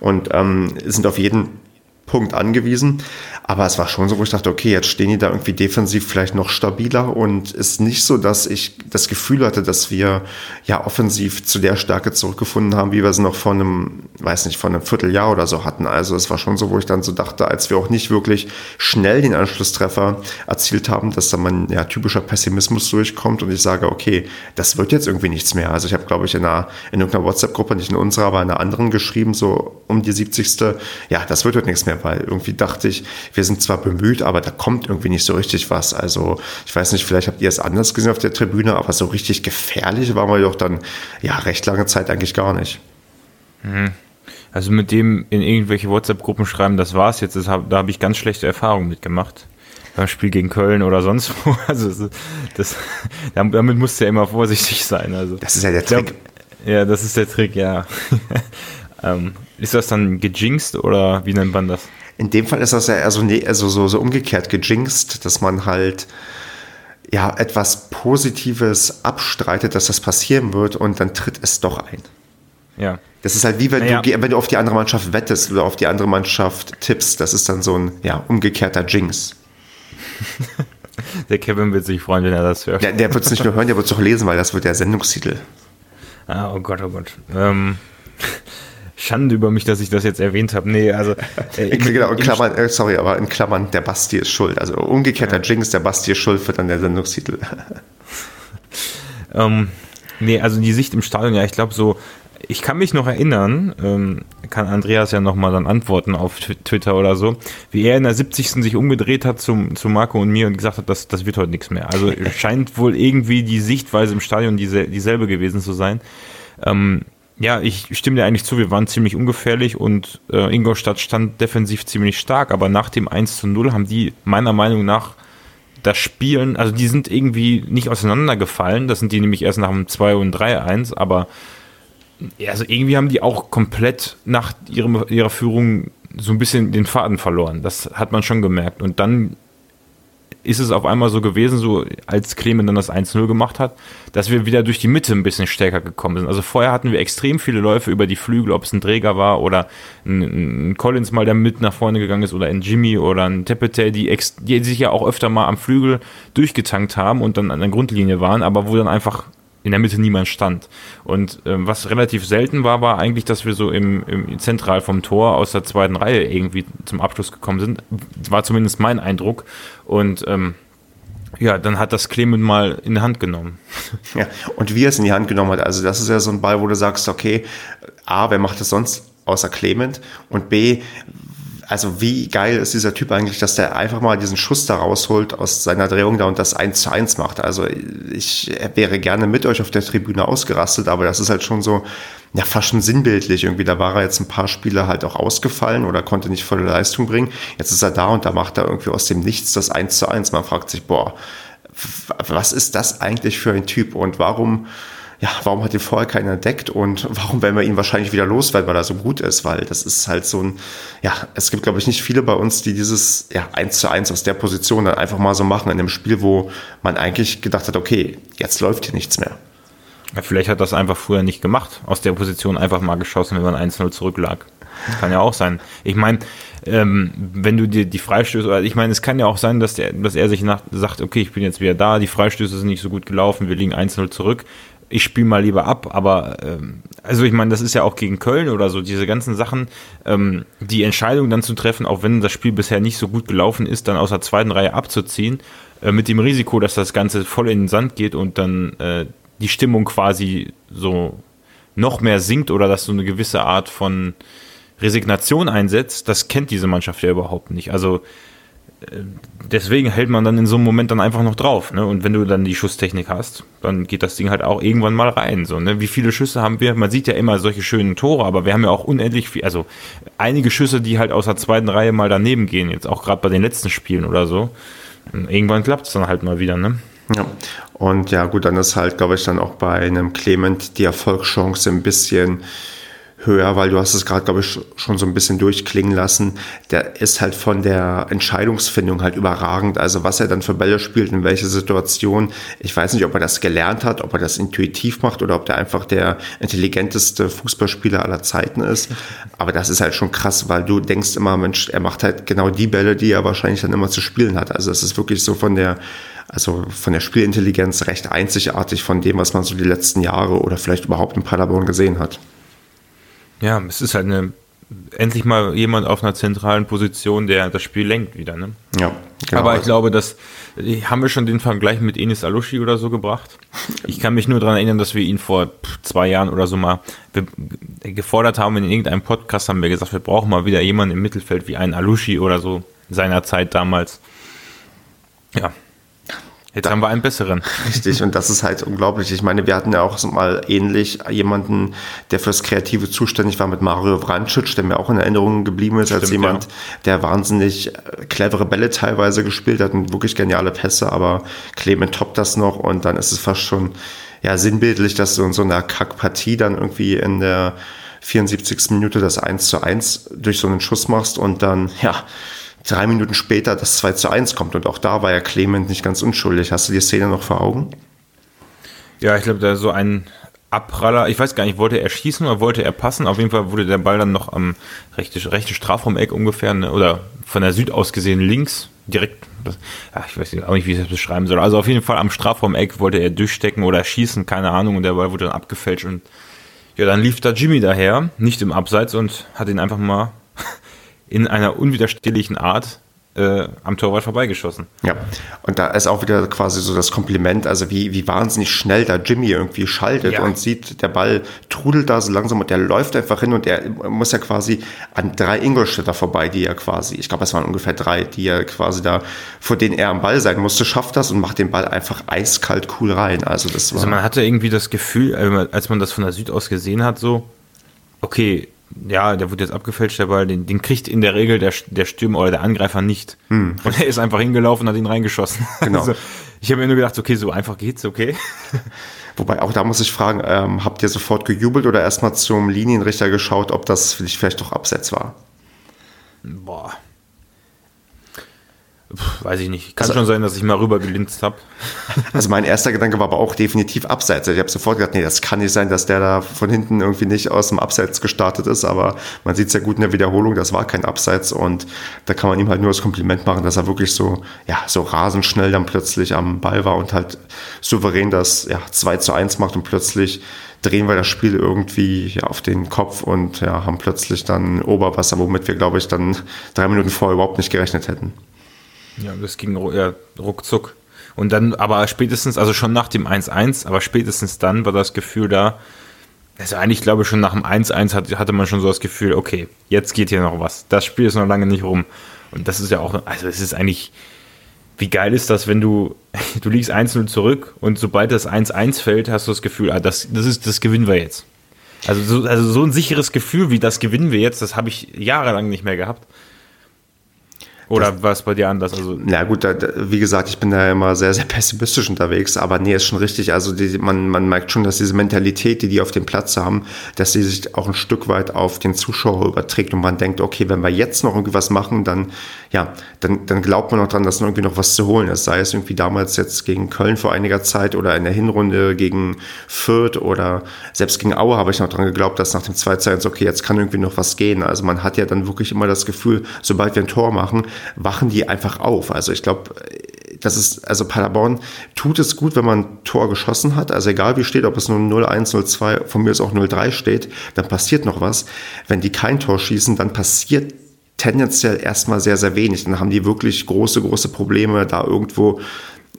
Und ähm, sind auf jeden Punkt angewiesen. Aber es war schon so, wo ich dachte, okay, jetzt stehen die da irgendwie defensiv vielleicht noch stabiler und ist nicht so, dass ich das Gefühl hatte, dass wir ja offensiv zu der Stärke zurückgefunden haben, wie wir es noch vor einem, weiß nicht, vor einem Vierteljahr oder so hatten. Also es war schon so, wo ich dann so dachte, als wir auch nicht wirklich schnell den Anschlusstreffer erzielt haben, dass da mein ja, typischer Pessimismus durchkommt und ich sage, okay, das wird jetzt irgendwie nichts mehr. Also ich habe, glaube ich, in, einer, in irgendeiner WhatsApp-Gruppe, nicht in unserer, aber in einer anderen geschrieben, so um die 70. Ja, das wird heute nichts mehr, weil irgendwie dachte ich, wir sind zwar bemüht, aber da kommt irgendwie nicht so richtig was. Also ich weiß nicht, vielleicht habt ihr es anders gesehen auf der Tribüne, aber so richtig gefährlich waren wir doch dann ja recht lange Zeit eigentlich gar nicht. Mhm. Also mit dem in irgendwelche WhatsApp-Gruppen schreiben, das war's jetzt, das hab, da habe ich ganz schlechte Erfahrungen mitgemacht. Beim Spiel gegen Köln oder sonst wo. Also das, damit musst du ja immer vorsichtig sein. Also, das ist ja der Trick. Ja, das ist der Trick, ja. ähm, ist das dann gejinxt oder wie nennt man das? In dem Fall ist das ja eher so, also so, so umgekehrt gejinxt, dass man halt ja etwas Positives abstreitet, dass das passieren wird und dann tritt es doch ein. Ja. Das ist halt wie wenn, naja. du, wenn du auf die andere Mannschaft wettest oder auf die andere Mannschaft tippst. Das ist dann so ein ja, umgekehrter Jinx. der Kevin wird sich freuen, wenn er das hört. Der, der wird es nicht nur hören, der wird es auch lesen, weil das wird der Sendungstitel. Ah, oh Gott, oh Gott. Ähm, Schande über mich, dass ich das jetzt erwähnt habe. Nee, also. Äh, genau, in Klammern, äh, sorry, aber in Klammern, der Basti ist schuld. Also umgekehrter ja. Jinx, der Basti ist schuld, wird dann der Sendungstitel. ähm, nee, also die Sicht im Stadion, ja, ich glaube so, ich kann mich noch erinnern, ähm, kann Andreas ja nochmal dann antworten auf Twitter oder so, wie er in der 70. sich umgedreht hat zum, zu Marco und mir und gesagt hat, das, das wird heute nichts mehr. Also scheint wohl irgendwie die Sichtweise im Stadion dieselbe gewesen zu sein. Ähm, ja, ich stimme dir eigentlich zu, wir waren ziemlich ungefährlich und äh, Ingolstadt stand defensiv ziemlich stark, aber nach dem 1 zu 0 haben die meiner Meinung nach das Spielen, also die sind irgendwie nicht auseinandergefallen, das sind die nämlich erst nach dem 2 und 3-1, aber also irgendwie haben die auch komplett nach ihrem, ihrer Führung so ein bisschen den Faden verloren. Das hat man schon gemerkt. Und dann ist es auf einmal so gewesen, so als Clemen dann das 1-0 gemacht hat, dass wir wieder durch die Mitte ein bisschen stärker gekommen sind. Also vorher hatten wir extrem viele Läufe über die Flügel, ob es ein Träger war oder ein, ein Collins mal, der mit nach vorne gegangen ist oder ein Jimmy oder ein Tepete, die, die sich ja auch öfter mal am Flügel durchgetankt haben und dann an der Grundlinie waren, aber wo dann einfach in der Mitte niemand stand. Und ähm, was relativ selten war, war eigentlich, dass wir so im, im Zentral vom Tor aus der zweiten Reihe irgendwie zum Abschluss gekommen sind. War zumindest mein Eindruck. Und ähm, ja, dann hat das Clement mal in die Hand genommen. Ja, und wie er es in die Hand genommen hat, also das ist ja so ein Ball, wo du sagst, okay, A, wer macht das sonst außer Clement? Und B, also wie geil ist dieser Typ eigentlich, dass der einfach mal diesen Schuss da rausholt aus seiner Drehung da und das 1 zu 1 macht. Also ich wäre gerne mit euch auf der Tribüne ausgerastet, aber das ist halt schon so, ja, fast schon sinnbildlich irgendwie. Da war er jetzt ein paar Spiele halt auch ausgefallen oder konnte nicht volle Leistung bringen. Jetzt ist er da und da macht er irgendwie aus dem Nichts das 1 zu 1. Man fragt sich, boah, was ist das eigentlich für ein Typ und warum ja, warum hat ihn vorher keiner entdeckt und warum werden wir ihn wahrscheinlich wieder loswerden, weil er so gut ist, weil das ist halt so ein, ja, es gibt, glaube ich, nicht viele bei uns, die dieses, ja, eins zu eins aus der Position dann einfach mal so machen in einem Spiel, wo man eigentlich gedacht hat, okay, jetzt läuft hier nichts mehr. Ja, vielleicht hat das einfach früher nicht gemacht, aus der Position einfach mal geschossen, wenn man 1-0 zurücklag. Kann ja auch sein. Ich meine, ähm, wenn du dir die Freistöße, oder ich meine, es kann ja auch sein, dass, der, dass er sich nach, sagt, okay, ich bin jetzt wieder da, die Freistöße sind nicht so gut gelaufen, wir liegen 1-0 zurück ich spiele mal lieber ab. Aber ähm, also ich meine, das ist ja auch gegen Köln oder so, diese ganzen Sachen, ähm, die Entscheidung dann zu treffen, auch wenn das Spiel bisher nicht so gut gelaufen ist, dann aus der zweiten Reihe abzuziehen, äh, mit dem Risiko, dass das Ganze voll in den Sand geht und dann äh, die Stimmung quasi so noch mehr sinkt oder dass so eine gewisse Art von Resignation einsetzt, das kennt diese Mannschaft ja überhaupt nicht. Also deswegen hält man dann in so einem Moment dann einfach noch drauf. Ne? Und wenn du dann die Schusstechnik hast, dann geht das Ding halt auch irgendwann mal rein. So, ne? Wie viele Schüsse haben wir? Man sieht ja immer solche schönen Tore, aber wir haben ja auch unendlich viel, also einige Schüsse, die halt aus der zweiten Reihe mal daneben gehen, jetzt auch gerade bei den letzten Spielen oder so. Irgendwann klappt es dann halt mal wieder, ne? Ja, und ja gut, dann ist halt, glaube ich, dann auch bei einem Clement die Erfolgschance ein bisschen höher, weil du hast es gerade, glaube ich, schon so ein bisschen durchklingen lassen. Der ist halt von der Entscheidungsfindung halt überragend. Also was er dann für Bälle spielt, in welche Situation. Ich weiß nicht, ob er das gelernt hat, ob er das intuitiv macht oder ob der einfach der intelligenteste Fußballspieler aller Zeiten ist. Aber das ist halt schon krass, weil du denkst immer, Mensch, er macht halt genau die Bälle, die er wahrscheinlich dann immer zu spielen hat. Also es ist wirklich so von der also von der Spielintelligenz recht einzigartig von dem, was man so die letzten Jahre oder vielleicht überhaupt in Paderborn gesehen hat. Ja, es ist halt eine, endlich mal jemand auf einer zentralen Position, der das Spiel lenkt wieder. Ne? Ja, genau. Aber ich glaube, dass haben wir schon den Vergleich mit Enis Alushi oder so gebracht. Ich kann mich nur daran erinnern, dass wir ihn vor zwei Jahren oder so mal gefordert haben in irgendeinem Podcast, haben wir gesagt, wir brauchen mal wieder jemanden im Mittelfeld wie einen Alushi oder so seiner Zeit damals. Ja, Jetzt haben wir einen besseren. Richtig, und das ist halt unglaublich. Ich meine, wir hatten ja auch mal ähnlich jemanden, der fürs Kreative zuständig war mit Mario Vrancic, der mir auch in Erinnerung geblieben ist, Stimmt, als jemand, ja. der wahnsinnig äh, clevere Bälle teilweise gespielt hat und wirklich geniale Pässe, aber Clement toppt das noch und dann ist es fast schon ja sinnbildlich, dass du in so einer Kackpartie dann irgendwie in der 74. Minute das 1 zu 1 durch so einen Schuss machst und dann, ja, drei Minuten später das 2 zu 1 kommt. Und auch da war ja Clement nicht ganz unschuldig. Hast du die Szene noch vor Augen? Ja, ich glaube, da so ein Abpraller, ich weiß gar nicht, wollte er schießen oder wollte er passen? Auf jeden Fall wurde der Ball dann noch am rechten rechte Strafraum-Eck ungefähr, ne, oder von der Süd aus gesehen links, direkt, ja, ich weiß auch nicht, wie ich das beschreiben soll. Also auf jeden Fall am Strafraum-Eck wollte er durchstecken oder schießen, keine Ahnung, und der Ball wurde dann abgefälscht und ja, dann lief da Jimmy daher, nicht im Abseits und hat ihn einfach mal in einer unwiderstehlichen Art äh, am Torwart vorbeigeschossen. Ja, und da ist auch wieder quasi so das Kompliment, also wie, wie wahnsinnig schnell da Jimmy irgendwie schaltet ja. und sieht, der Ball trudelt da so langsam und der läuft einfach hin und der muss ja quasi an drei Ingolstädter vorbei, die er quasi, ich glaube, es waren ungefähr drei, die er quasi da, vor denen er am Ball sein musste, schafft das und macht den Ball einfach eiskalt cool rein. Also das war. Also man hatte irgendwie das Gefühl, als man das von der Süd aus gesehen hat, so, okay, ja, der wird jetzt abgefälscht, der Ball, den, den kriegt in der Regel der, der Stürmer oder der Angreifer nicht. Hm. Und er ist einfach hingelaufen und hat ihn reingeschossen. Genau. Also, ich habe mir nur gedacht, okay, so einfach geht's, okay. Wobei auch da muss ich fragen, ähm, habt ihr sofort gejubelt oder erstmal zum Linienrichter geschaut, ob das dich vielleicht doch Abseits war? Boah, weiß ich nicht. Kann also, schon sein, dass ich mal rüber gelinst habe. Also mein erster Gedanke war aber auch definitiv Abseits. Ich habe sofort gedacht, nee, das kann nicht sein, dass der da von hinten irgendwie nicht aus dem Abseits gestartet ist. Aber man sieht es ja gut in der Wiederholung, das war kein Abseits. Und da kann man ihm halt nur das Kompliment machen, dass er wirklich so, ja, so rasend schnell dann plötzlich am Ball war und halt souverän das ja, 2 zu 1 macht und plötzlich drehen wir das Spiel irgendwie ja, auf den Kopf und ja, haben plötzlich dann Oberwasser, womit wir, glaube ich, dann drei Minuten vorher überhaupt nicht gerechnet hätten. Ja, das ging ja, ruckzuck. Und dann, aber spätestens, also schon nach dem 1-1, aber spätestens dann war das Gefühl da, also eigentlich glaube ich schon nach dem 1-1 hatte, man schon so das Gefühl, okay, jetzt geht hier noch was. Das Spiel ist noch lange nicht rum. Und das ist ja auch, also es ist eigentlich, wie geil ist das, wenn du, du liegst 1-0 zurück und sobald das 1-1 fällt, hast du das Gefühl, ah, das, das ist, das gewinnen wir jetzt. Also so, also so ein sicheres Gefühl wie das gewinnen wir jetzt, das habe ich jahrelang nicht mehr gehabt. Oder war es bei dir anders? Also na gut, da, wie gesagt, ich bin da immer sehr, sehr pessimistisch unterwegs, aber nee, ist schon richtig. Also die, man, man merkt schon, dass diese Mentalität, die die auf dem Platz haben, dass sie sich auch ein Stück weit auf den Zuschauer überträgt und man denkt, okay, wenn wir jetzt noch irgendwie was machen, dann, ja, dann, dann glaubt man noch dran, dass noch irgendwie noch was zu holen ist. Sei es irgendwie damals jetzt gegen Köln vor einiger Zeit oder in der Hinrunde gegen Fürth oder selbst gegen Aue habe ich noch dran geglaubt, dass nach dem 2-1, okay, jetzt kann irgendwie noch was gehen. Also man hat ja dann wirklich immer das Gefühl, sobald wir ein Tor machen, wachen die einfach auf. Also ich glaube, das ist, also Paderborn tut es gut, wenn man ein Tor geschossen hat. Also egal wie steht, ob es nur 0-1, 0-2, von mir ist auch 0-3 steht, dann passiert noch was. Wenn die kein Tor schießen, dann passiert tendenziell erstmal sehr, sehr wenig. Dann haben die wirklich große, große Probleme, da irgendwo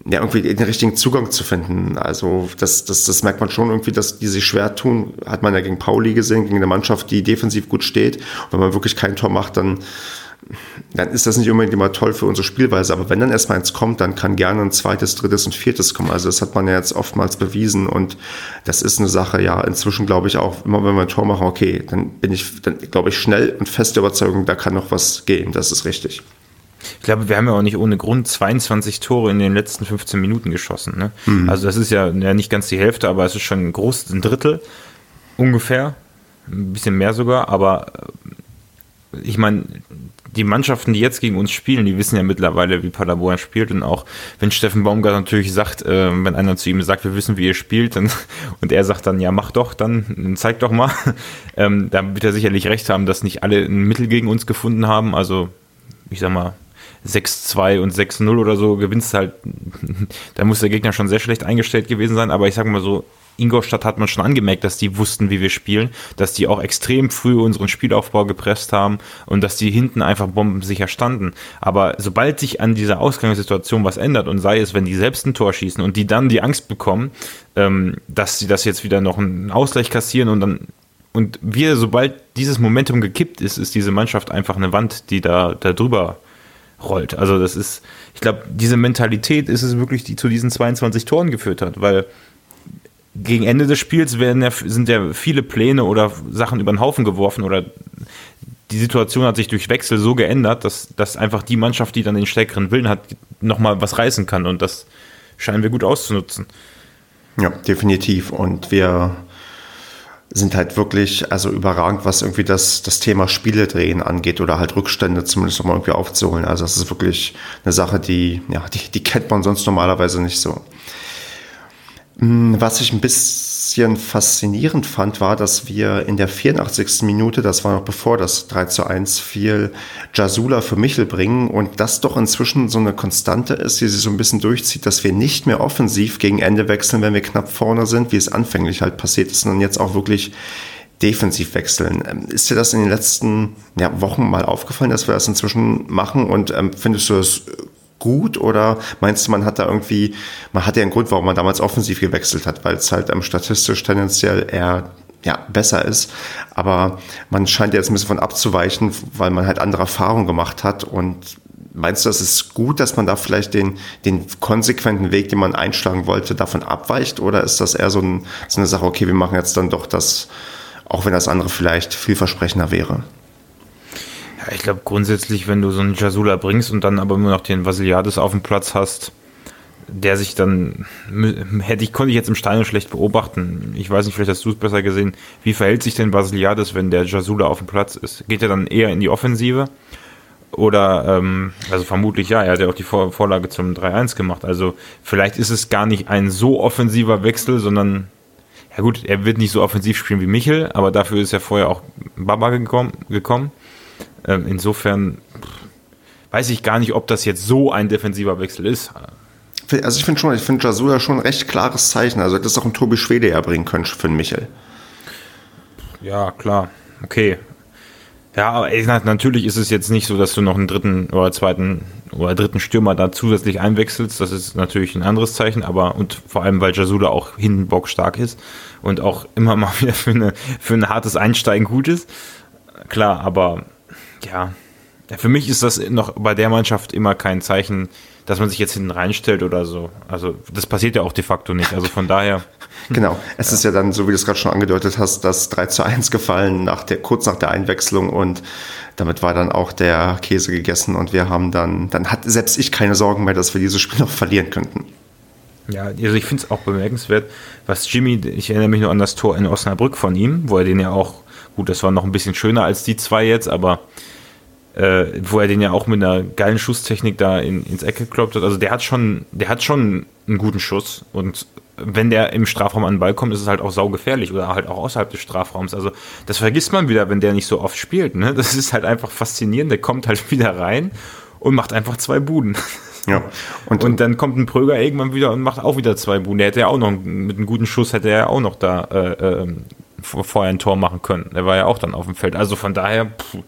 ja, irgendwie den richtigen Zugang zu finden. Also das, das, das merkt man schon irgendwie, dass die sich schwer tun. Hat man ja gegen Pauli gesehen, gegen eine Mannschaft, die defensiv gut steht. Und wenn man wirklich kein Tor macht, dann dann ist das nicht unbedingt immer toll für unsere Spielweise. Aber wenn dann erstmal eins kommt, dann kann gerne ein zweites, drittes und viertes kommen. Also das hat man ja jetzt oftmals bewiesen und das ist eine Sache, ja, inzwischen glaube ich auch, immer wenn wir ein Tor machen, okay, dann bin ich, dann glaube ich schnell und feste Überzeugung, da kann noch was gehen. Das ist richtig. Ich glaube, wir haben ja auch nicht ohne Grund 22 Tore in den letzten 15 Minuten geschossen. Ne? Mhm. Also das ist ja, ja nicht ganz die Hälfte, aber es ist schon ein großes ein Drittel ungefähr ein bisschen mehr sogar, aber ich meine, die Mannschaften, die jetzt gegen uns spielen, die wissen ja mittlerweile, wie Paderborn spielt und auch wenn Steffen Baumgart natürlich sagt, äh, wenn einer zu ihm sagt, wir wissen, wie ihr spielt dann, und er sagt dann, ja, mach doch, dann zeig doch mal, ähm, da wird er sicherlich recht haben, dass nicht alle ein Mittel gegen uns gefunden haben, also ich sag mal, 6-2 und 6-0 oder so gewinnst halt, da muss der Gegner schon sehr schlecht eingestellt gewesen sein, aber ich sag mal so, Ingolstadt hat man schon angemerkt, dass die wussten, wie wir spielen, dass die auch extrem früh unseren Spielaufbau gepresst haben und dass die hinten einfach bombensicher standen. Aber sobald sich an dieser Ausgangssituation was ändert und sei es, wenn die selbst ein Tor schießen und die dann die Angst bekommen, ähm, dass sie das jetzt wieder noch einen Ausgleich kassieren und dann und wir, sobald dieses Momentum gekippt ist, ist diese Mannschaft einfach eine Wand, die da, da drüber rollt. Also das ist, ich glaube, diese Mentalität ist es wirklich, die zu diesen 22 Toren geführt hat, weil gegen Ende des Spiels werden ja, sind ja viele Pläne oder Sachen über den Haufen geworfen oder die Situation hat sich durch Wechsel so geändert, dass, dass einfach die Mannschaft, die dann den stärkeren Willen hat, nochmal was reißen kann und das scheinen wir gut auszunutzen. Ja, definitiv. Und wir sind halt wirklich also überragend, was irgendwie das, das Thema Spiele drehen angeht oder halt Rückstände zumindest nochmal irgendwie aufzuholen. Also das ist wirklich eine Sache, die, ja, die, die kennt man sonst normalerweise nicht so. Hm, was ich ein bisschen faszinierend fand, war, dass wir in der 84. Minute, das war noch bevor das 3 zu 1 fiel, Jasula für Michel bringen und das doch inzwischen so eine Konstante ist, die sich so ein bisschen durchzieht, dass wir nicht mehr offensiv gegen Ende wechseln, wenn wir knapp vorne sind, wie es anfänglich halt passiert ist, sondern jetzt auch wirklich defensiv wechseln. Ähm, ist dir das in den letzten ja, Wochen mal aufgefallen, dass wir das inzwischen machen und ähm, findest du das gut oder meinst du, man hat da irgendwie, man hat ja einen Grund, warum man damals offensiv gewechselt hat, weil es halt ähm, statistisch tendenziell eher ja, besser ist. Aber man scheint jetzt ein bisschen von abzuweichen, weil man halt andere Erfahrungen gemacht hat. Und meinst du, das ist gut, dass man da vielleicht den, den konsequenten Weg, den man einschlagen wollte, davon abweicht? Oder ist das eher so, ein, so eine Sache, okay, wir machen jetzt dann doch das, auch wenn das andere vielleicht vielversprechender wäre? Ja, ich glaube grundsätzlich, wenn du so einen Jasula bringst und dann aber nur noch den Vasiliades auf dem Platz hast, der sich dann, hätte ich, konnte ich jetzt im Stein schlecht beobachten. Ich weiß nicht, vielleicht hast du es besser gesehen. Wie verhält sich denn Basiliades, wenn der Jasula auf dem Platz ist? Geht er dann eher in die Offensive? Oder, ähm, also vermutlich ja, er hat ja auch die Vor Vorlage zum 3-1 gemacht. Also vielleicht ist es gar nicht ein so offensiver Wechsel, sondern, ja gut, er wird nicht so offensiv spielen wie Michel, aber dafür ist ja vorher auch Baba gekommen. gekommen. Ähm, insofern weiß ich gar nicht, ob das jetzt so ein defensiver Wechsel ist. Also ich finde schon, ich finde Jasula schon ein recht klares Zeichen. Also das ist auch ein Tobi Schwede erbringen können für den Michel. Ja, klar. Okay. Ja, aber natürlich ist es jetzt nicht so, dass du noch einen dritten oder zweiten oder dritten Stürmer da zusätzlich einwechselst. Das ist natürlich ein anderes Zeichen, aber und vor allem, weil Jasula auch hinten bockstark ist und auch immer mal wieder für, eine, für ein hartes Einsteigen gut ist. Klar, aber ja, für mich ist das noch bei der Mannschaft immer kein Zeichen, dass man sich jetzt hinten reinstellt oder so. Also das passiert ja auch de facto nicht. Also von daher. Genau. Es ja. ist ja dann, so wie du es gerade schon angedeutet hast, das 3 zu 1 gefallen nach der, kurz nach der Einwechslung und damit war dann auch der Käse gegessen und wir haben dann, dann hat selbst ich keine Sorgen mehr, dass wir dieses Spiel noch verlieren könnten. Ja, also ich finde es auch bemerkenswert, was Jimmy, ich erinnere mich nur an das Tor in Osnabrück von ihm, wo er den ja auch, gut, das war noch ein bisschen schöner als die zwei jetzt, aber äh, wo er den ja auch mit einer geilen Schusstechnik da in, ins Eck gekloppt hat. Also der hat schon, der hat schon einen guten Schuss und wenn der im Strafraum an den Ball kommt, ist es halt auch saugefährlich oder halt auch außerhalb des Strafraums. Also das vergisst man wieder, wenn der nicht so oft spielt. Ne? Das ist halt einfach faszinierend. Der kommt halt wieder rein und macht einfach zwei Buden. Ja. Und, und dann kommt ein Pröger irgendwann wieder und macht auch wieder zwei Buden. Der hätte ja auch noch mit einem guten Schuss hätte er auch noch da äh, äh, vorher ein Tor machen können. Der war ja auch dann auf dem Feld. Also von daher. Pff,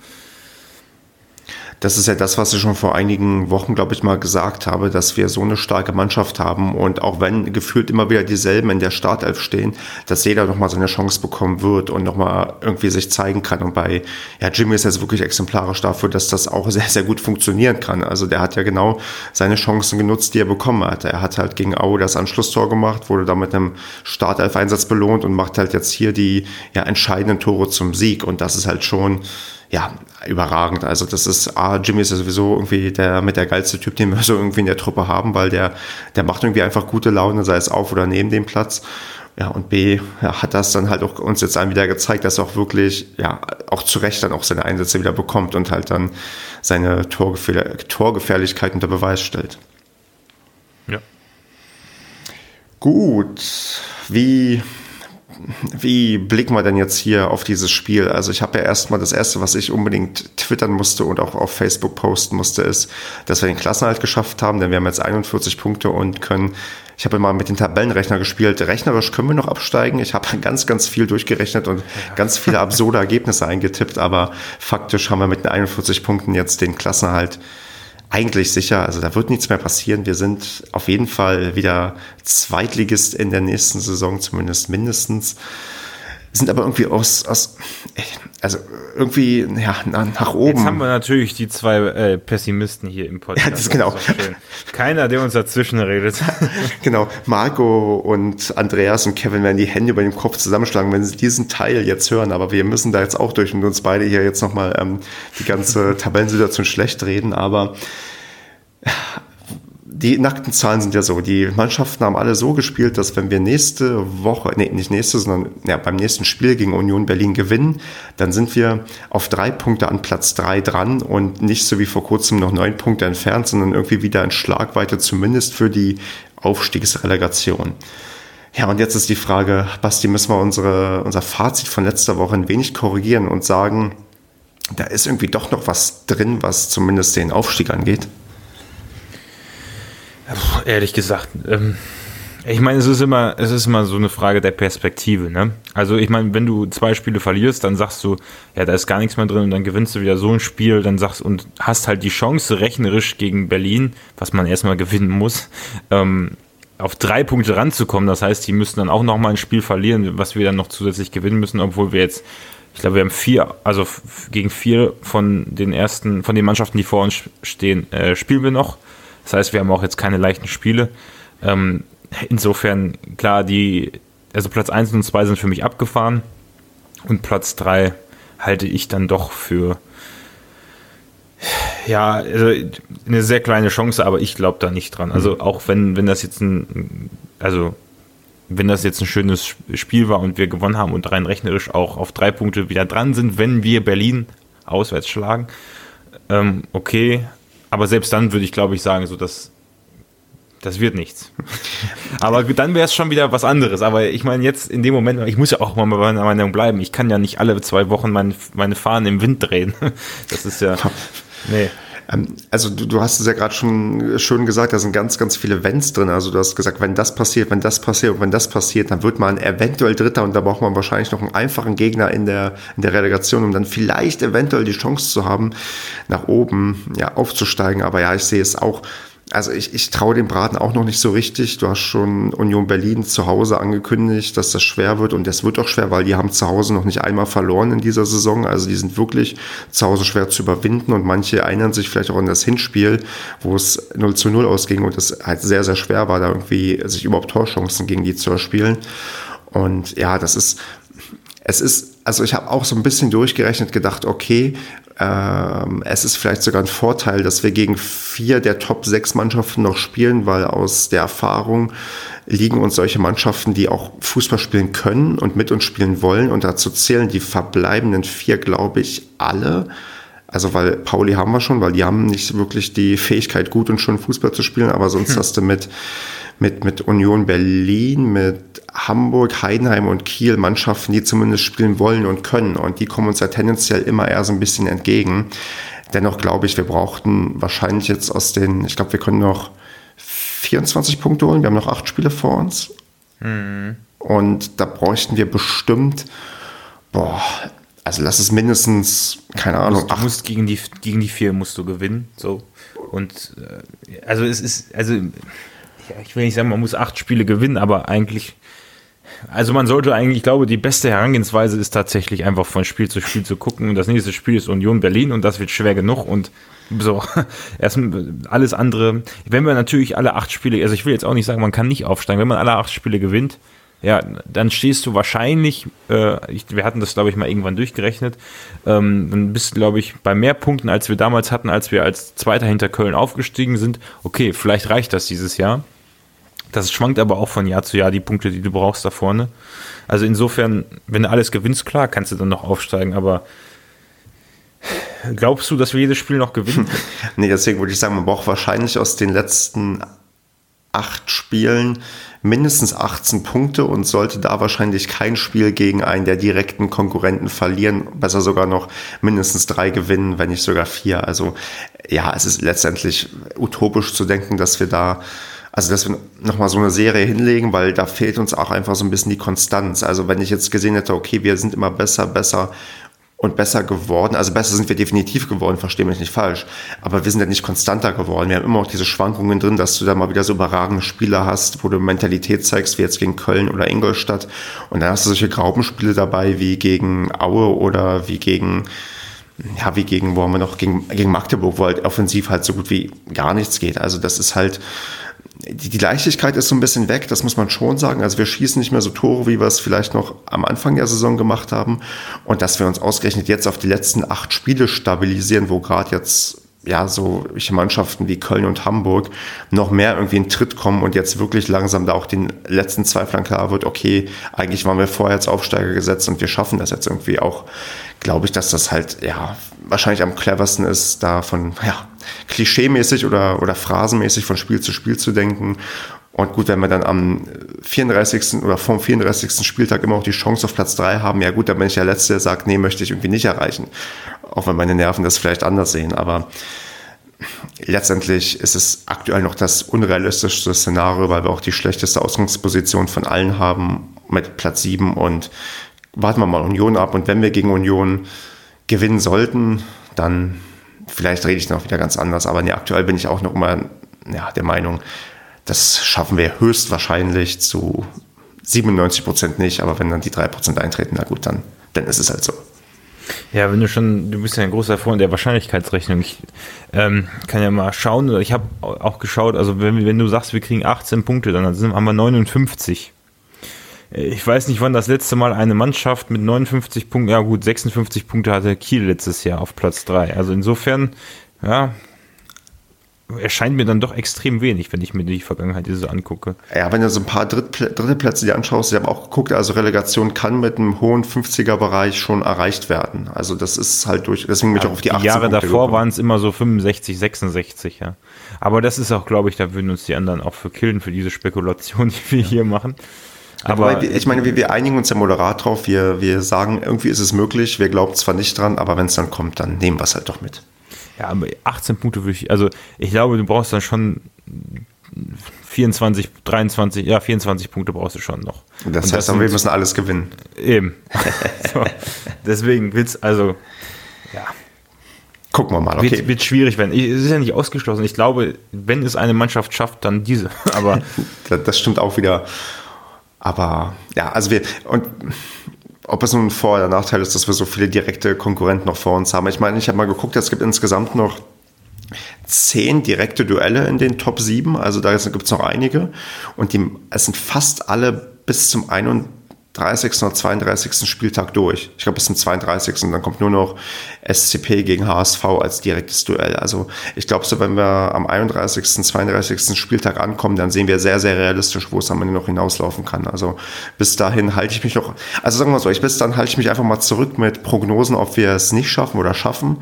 das ist ja das, was ich schon vor einigen Wochen, glaube ich, mal gesagt habe, dass wir so eine starke Mannschaft haben und auch wenn gefühlt immer wieder dieselben in der Startelf stehen, dass jeder nochmal seine Chance bekommen wird und nochmal irgendwie sich zeigen kann. Und bei ja, Jimmy ist jetzt wirklich exemplarisch dafür, dass das auch sehr, sehr gut funktionieren kann. Also der hat ja genau seine Chancen genutzt, die er bekommen hat. Er hat halt gegen Aue das Anschlusstor gemacht, wurde da mit einem Startelf-Einsatz belohnt und macht halt jetzt hier die ja, entscheidenden Tore zum Sieg. Und das ist halt schon ja, überragend. Also das ist, ah, Jimmy ist ja sowieso irgendwie der mit der geilste Typ, den wir so irgendwie in der Truppe haben, weil der, der macht irgendwie einfach gute Laune, sei es auf oder neben dem Platz. Ja, und B ja, hat das dann halt auch uns jetzt dann wieder gezeigt, dass er auch wirklich, ja, auch zu Recht dann auch seine Einsätze wieder bekommt und halt dann seine Torgefähr Torgefährlichkeit unter Beweis stellt. Ja. Gut, wie wie blicken wir denn jetzt hier auf dieses Spiel? Also ich habe ja erstmal das erste, was ich unbedingt twittern musste und auch auf Facebook posten musste, ist, dass wir den Klassenhalt geschafft haben, denn wir haben jetzt 41 Punkte und können, ich habe immer mit dem Tabellenrechner gespielt, rechnerisch können wir noch absteigen. Ich habe ganz, ganz viel durchgerechnet und ganz viele absurde Ergebnisse eingetippt, aber faktisch haben wir mit den 41 Punkten jetzt den Klassenhalt eigentlich sicher. Also da wird nichts mehr passieren. Wir sind auf jeden Fall wieder Zweitligist in der nächsten Saison, zumindest mindestens. Sind aber irgendwie aus, aus also irgendwie ja, nach oben. Jetzt haben wir natürlich die zwei äh, Pessimisten hier im Podcast. Ja, das ist genau. Das ist Keiner, der uns dazwischen redet. genau. Marco und Andreas und Kevin werden die Hände über den Kopf zusammenschlagen, wenn sie diesen Teil jetzt hören. Aber wir müssen da jetzt auch durch und uns beide hier jetzt nochmal ähm, die ganze Tabellensituation schlecht reden. Aber die nackten Zahlen sind ja so, die Mannschaften haben alle so gespielt, dass wenn wir nächste Woche, nee, nicht nächste, sondern ja, beim nächsten Spiel gegen Union Berlin gewinnen, dann sind wir auf drei Punkte an Platz drei dran und nicht so wie vor kurzem noch neun Punkte entfernt, sondern irgendwie wieder in Schlagweite, zumindest für die Aufstiegsrelegation. Ja, und jetzt ist die Frage, Basti, müssen wir unsere, unser Fazit von letzter Woche ein wenig korrigieren und sagen, da ist irgendwie doch noch was drin, was zumindest den Aufstieg angeht? Ehrlich gesagt, ähm, ich meine, es ist immer, es ist immer so eine Frage der Perspektive, ne? Also ich meine, wenn du zwei Spiele verlierst, dann sagst du, ja, da ist gar nichts mehr drin und dann gewinnst du wieder so ein Spiel, dann sagst und hast halt die Chance rechnerisch gegen Berlin, was man erstmal gewinnen muss, ähm, auf drei Punkte ranzukommen. Das heißt, die müssen dann auch nochmal ein Spiel verlieren, was wir dann noch zusätzlich gewinnen müssen, obwohl wir jetzt, ich glaube, wir haben vier, also gegen vier von den ersten, von den Mannschaften, die vor uns stehen, äh, spielen wir noch. Das heißt, wir haben auch jetzt keine leichten Spiele. Ähm, insofern, klar, die, also Platz 1 und 2 sind für mich abgefahren und Platz 3 halte ich dann doch für ja, also eine sehr kleine Chance, aber ich glaube da nicht dran. Also mhm. auch wenn, wenn das jetzt ein, also wenn das jetzt ein schönes Spiel war und wir gewonnen haben und rein rechnerisch auch auf drei Punkte wieder dran sind, wenn wir Berlin auswärts schlagen, ähm, okay, aber selbst dann würde ich, glaube ich, sagen, so dass das wird nichts. Aber dann wäre es schon wieder was anderes. Aber ich meine, jetzt in dem Moment, ich muss ja auch mal bei meiner Meinung bleiben. Ich kann ja nicht alle zwei Wochen mein, meine Fahnen im Wind drehen. Das ist ja. Nee. Ähm, also du, du hast es ja gerade schon schön gesagt, da sind ganz, ganz viele Wenns drin. Also du hast gesagt, wenn das passiert, wenn das passiert und wenn das passiert, dann wird man eventuell Dritter und da braucht man wahrscheinlich noch einen einfachen Gegner in der, in der Relegation, um dann vielleicht eventuell die Chance zu haben, nach oben ja, aufzusteigen. Aber ja, ich sehe es auch also ich, ich traue dem Braten auch noch nicht so richtig. Du hast schon Union Berlin zu Hause angekündigt, dass das schwer wird und das wird auch schwer, weil die haben zu Hause noch nicht einmal verloren in dieser Saison. Also die sind wirklich zu Hause schwer zu überwinden und manche erinnern sich vielleicht auch an das Hinspiel, wo es 0 zu 0 ausging und es halt sehr, sehr schwer war, da irgendwie sich überhaupt Torchancen gegen die zu erspielen. Und ja, das ist, es ist, also ich habe auch so ein bisschen durchgerechnet, gedacht, okay, ähm, es ist vielleicht sogar ein Vorteil, dass wir gegen vier der Top sechs Mannschaften noch spielen, weil aus der Erfahrung liegen uns solche Mannschaften, die auch Fußball spielen können und mit uns spielen wollen. Und dazu zählen die verbleibenden vier, glaube ich, alle. Also weil Pauli haben wir schon, weil die haben nicht wirklich die Fähigkeit, gut und schon Fußball zu spielen, aber sonst hm. hast du mit mit, mit Union Berlin, mit Hamburg, Heidenheim und Kiel Mannschaften, die zumindest spielen wollen und können. Und die kommen uns ja tendenziell immer eher so ein bisschen entgegen. Dennoch glaube ich, wir brauchten wahrscheinlich jetzt aus den, ich glaube, wir können noch 24 Punkte holen. Wir haben noch acht Spiele vor uns. Mhm. Und da bräuchten wir bestimmt, boah, also lass es mindestens, keine Ahnung. Du musst, gegen die, gegen die vier musst du gewinnen, so. Und, äh, also es ist, also ich will nicht sagen, man muss acht Spiele gewinnen, aber eigentlich, also man sollte eigentlich, ich glaube, die beste Herangehensweise ist tatsächlich einfach von Spiel zu Spiel zu gucken. Das nächste Spiel ist Union Berlin und das wird schwer genug und so, erst alles andere. Wenn wir natürlich alle acht Spiele, also ich will jetzt auch nicht sagen, man kann nicht aufsteigen, wenn man alle acht Spiele gewinnt, ja, dann stehst du wahrscheinlich, äh, ich, wir hatten das, glaube ich, mal irgendwann durchgerechnet, ähm, dann bist du, glaube ich, bei mehr Punkten, als wir damals hatten, als wir als Zweiter hinter Köln aufgestiegen sind. Okay, vielleicht reicht das dieses Jahr. Das schwankt aber auch von Jahr zu Jahr die Punkte, die du brauchst da vorne. Also insofern, wenn du alles gewinnst, klar, kannst du dann noch aufsteigen, aber glaubst du, dass wir jedes Spiel noch gewinnen? nee, deswegen würde ich sagen, man braucht wahrscheinlich aus den letzten acht Spielen mindestens 18 Punkte und sollte da wahrscheinlich kein Spiel gegen einen der direkten Konkurrenten verlieren, besser sogar noch mindestens drei gewinnen, wenn nicht sogar vier. Also ja, es ist letztendlich utopisch zu denken, dass wir da also dass wir nochmal so eine Serie hinlegen, weil da fehlt uns auch einfach so ein bisschen die Konstanz. Also wenn ich jetzt gesehen hätte, okay, wir sind immer besser, besser und besser geworden. Also besser sind wir definitiv geworden, verstehe mich nicht falsch. Aber wir sind ja nicht konstanter geworden. Wir haben immer auch diese Schwankungen drin, dass du da mal wieder so überragende Spieler hast, wo du Mentalität zeigst, wie jetzt gegen Köln oder Ingolstadt. Und dann hast du solche Graubenspiele dabei wie gegen Aue oder wie gegen ja, wie gegen, wo haben wir noch, gegen, gegen Magdeburg, wo halt offensiv halt so gut wie gar nichts geht. Also das ist halt, die, Leichtigkeit ist so ein bisschen weg, das muss man schon sagen. Also wir schießen nicht mehr so Tore, wie wir es vielleicht noch am Anfang der Saison gemacht haben. Und dass wir uns ausgerechnet jetzt auf die letzten acht Spiele stabilisieren, wo gerade jetzt ja, so Mannschaften wie Köln und Hamburg noch mehr irgendwie in Tritt kommen und jetzt wirklich langsam da auch den letzten Zweiflern klar wird, okay, eigentlich waren wir vorher als Aufsteiger gesetzt und wir schaffen das jetzt irgendwie auch, glaube ich, dass das halt, ja, wahrscheinlich am cleversten ist, da von, ja, klischeemäßig oder, oder phrasenmäßig von Spiel zu Spiel zu denken. Und gut, wenn wir dann am 34. oder vom 34. Spieltag immer auch die Chance auf Platz 3 haben, ja gut, dann bin ich der Letzte, der sagt, nee, möchte ich irgendwie nicht erreichen. Auch wenn meine Nerven das vielleicht anders sehen. Aber letztendlich ist es aktuell noch das unrealistischste Szenario, weil wir auch die schlechteste Ausgangsposition von allen haben mit Platz 7 und warten wir mal Union ab. Und wenn wir gegen Union gewinnen sollten, dann vielleicht rede ich noch wieder ganz anders, aber nee, aktuell bin ich auch noch immer ja, der Meinung, das schaffen wir höchstwahrscheinlich zu 97 Prozent nicht, aber wenn dann die 3 Prozent eintreten, na gut, dann, dann ist es halt so. Ja, wenn du schon, du bist ja ein großer Freund der Wahrscheinlichkeitsrechnung. Ich ähm, kann ja mal schauen, ich habe auch geschaut, also wenn, wenn du sagst, wir kriegen 18 Punkte, dann haben wir 59. Ich weiß nicht, wann das letzte Mal eine Mannschaft mit 59 Punkten, ja gut, 56 Punkte hatte Kiel letztes Jahr auf Platz 3. Also insofern, ja, erscheint mir dann doch extrem wenig, wenn ich mir die Vergangenheit so angucke. Ja, wenn du so ein paar dritte, dritte Plätze dir anschaust, ich habe auch geguckt, also Relegation kann mit einem hohen 50er-Bereich schon erreicht werden. Also das ist halt durch, deswegen bin ich auch auf die 18 Die Jahre Punkte davor waren es immer so 65, 66, ja. Aber das ist auch, glaube ich, da würden uns die anderen auch für killen, für diese Spekulation, die wir ja. hier machen. Aber ich meine, wir, wir einigen uns ja moderat drauf. Wir, wir sagen, irgendwie ist es möglich. Wir glauben zwar nicht dran, aber wenn es dann kommt, dann nehmen wir es halt doch mit. Ja, aber 18 Punkte würde ich, also ich glaube, du brauchst dann schon 24, 23, ja, 24 Punkte brauchst du schon noch. Das heißt, das wir müssen alles gewinnen. Eben. so. Deswegen willst also, ja. Gucken wir mal, okay. Wird, wird schwierig werden. Es ist ja nicht ausgeschlossen. Ich glaube, wenn es eine Mannschaft schafft, dann diese. Aber das stimmt auch wieder. Aber ja, also wir, und ob es nun ein Vor- oder Nachteil ist, dass wir so viele direkte Konkurrenten noch vor uns haben. Ich meine, ich habe mal geguckt, es gibt insgesamt noch zehn direkte Duelle in den Top 7, also da gibt es noch einige. Und die, es sind fast alle bis zum 31. 30. oder 32. Spieltag durch. Ich glaube, bis zum 32. Und dann kommt nur noch SCP gegen HSV als direktes Duell. Also ich glaube, so wenn wir am 31., 32. Spieltag ankommen, dann sehen wir sehr, sehr realistisch, wo es am Ende noch hinauslaufen kann. Also bis dahin halte ich mich noch, also sagen wir so, ich bis dann halte ich mich einfach mal zurück mit Prognosen, ob wir es nicht schaffen oder schaffen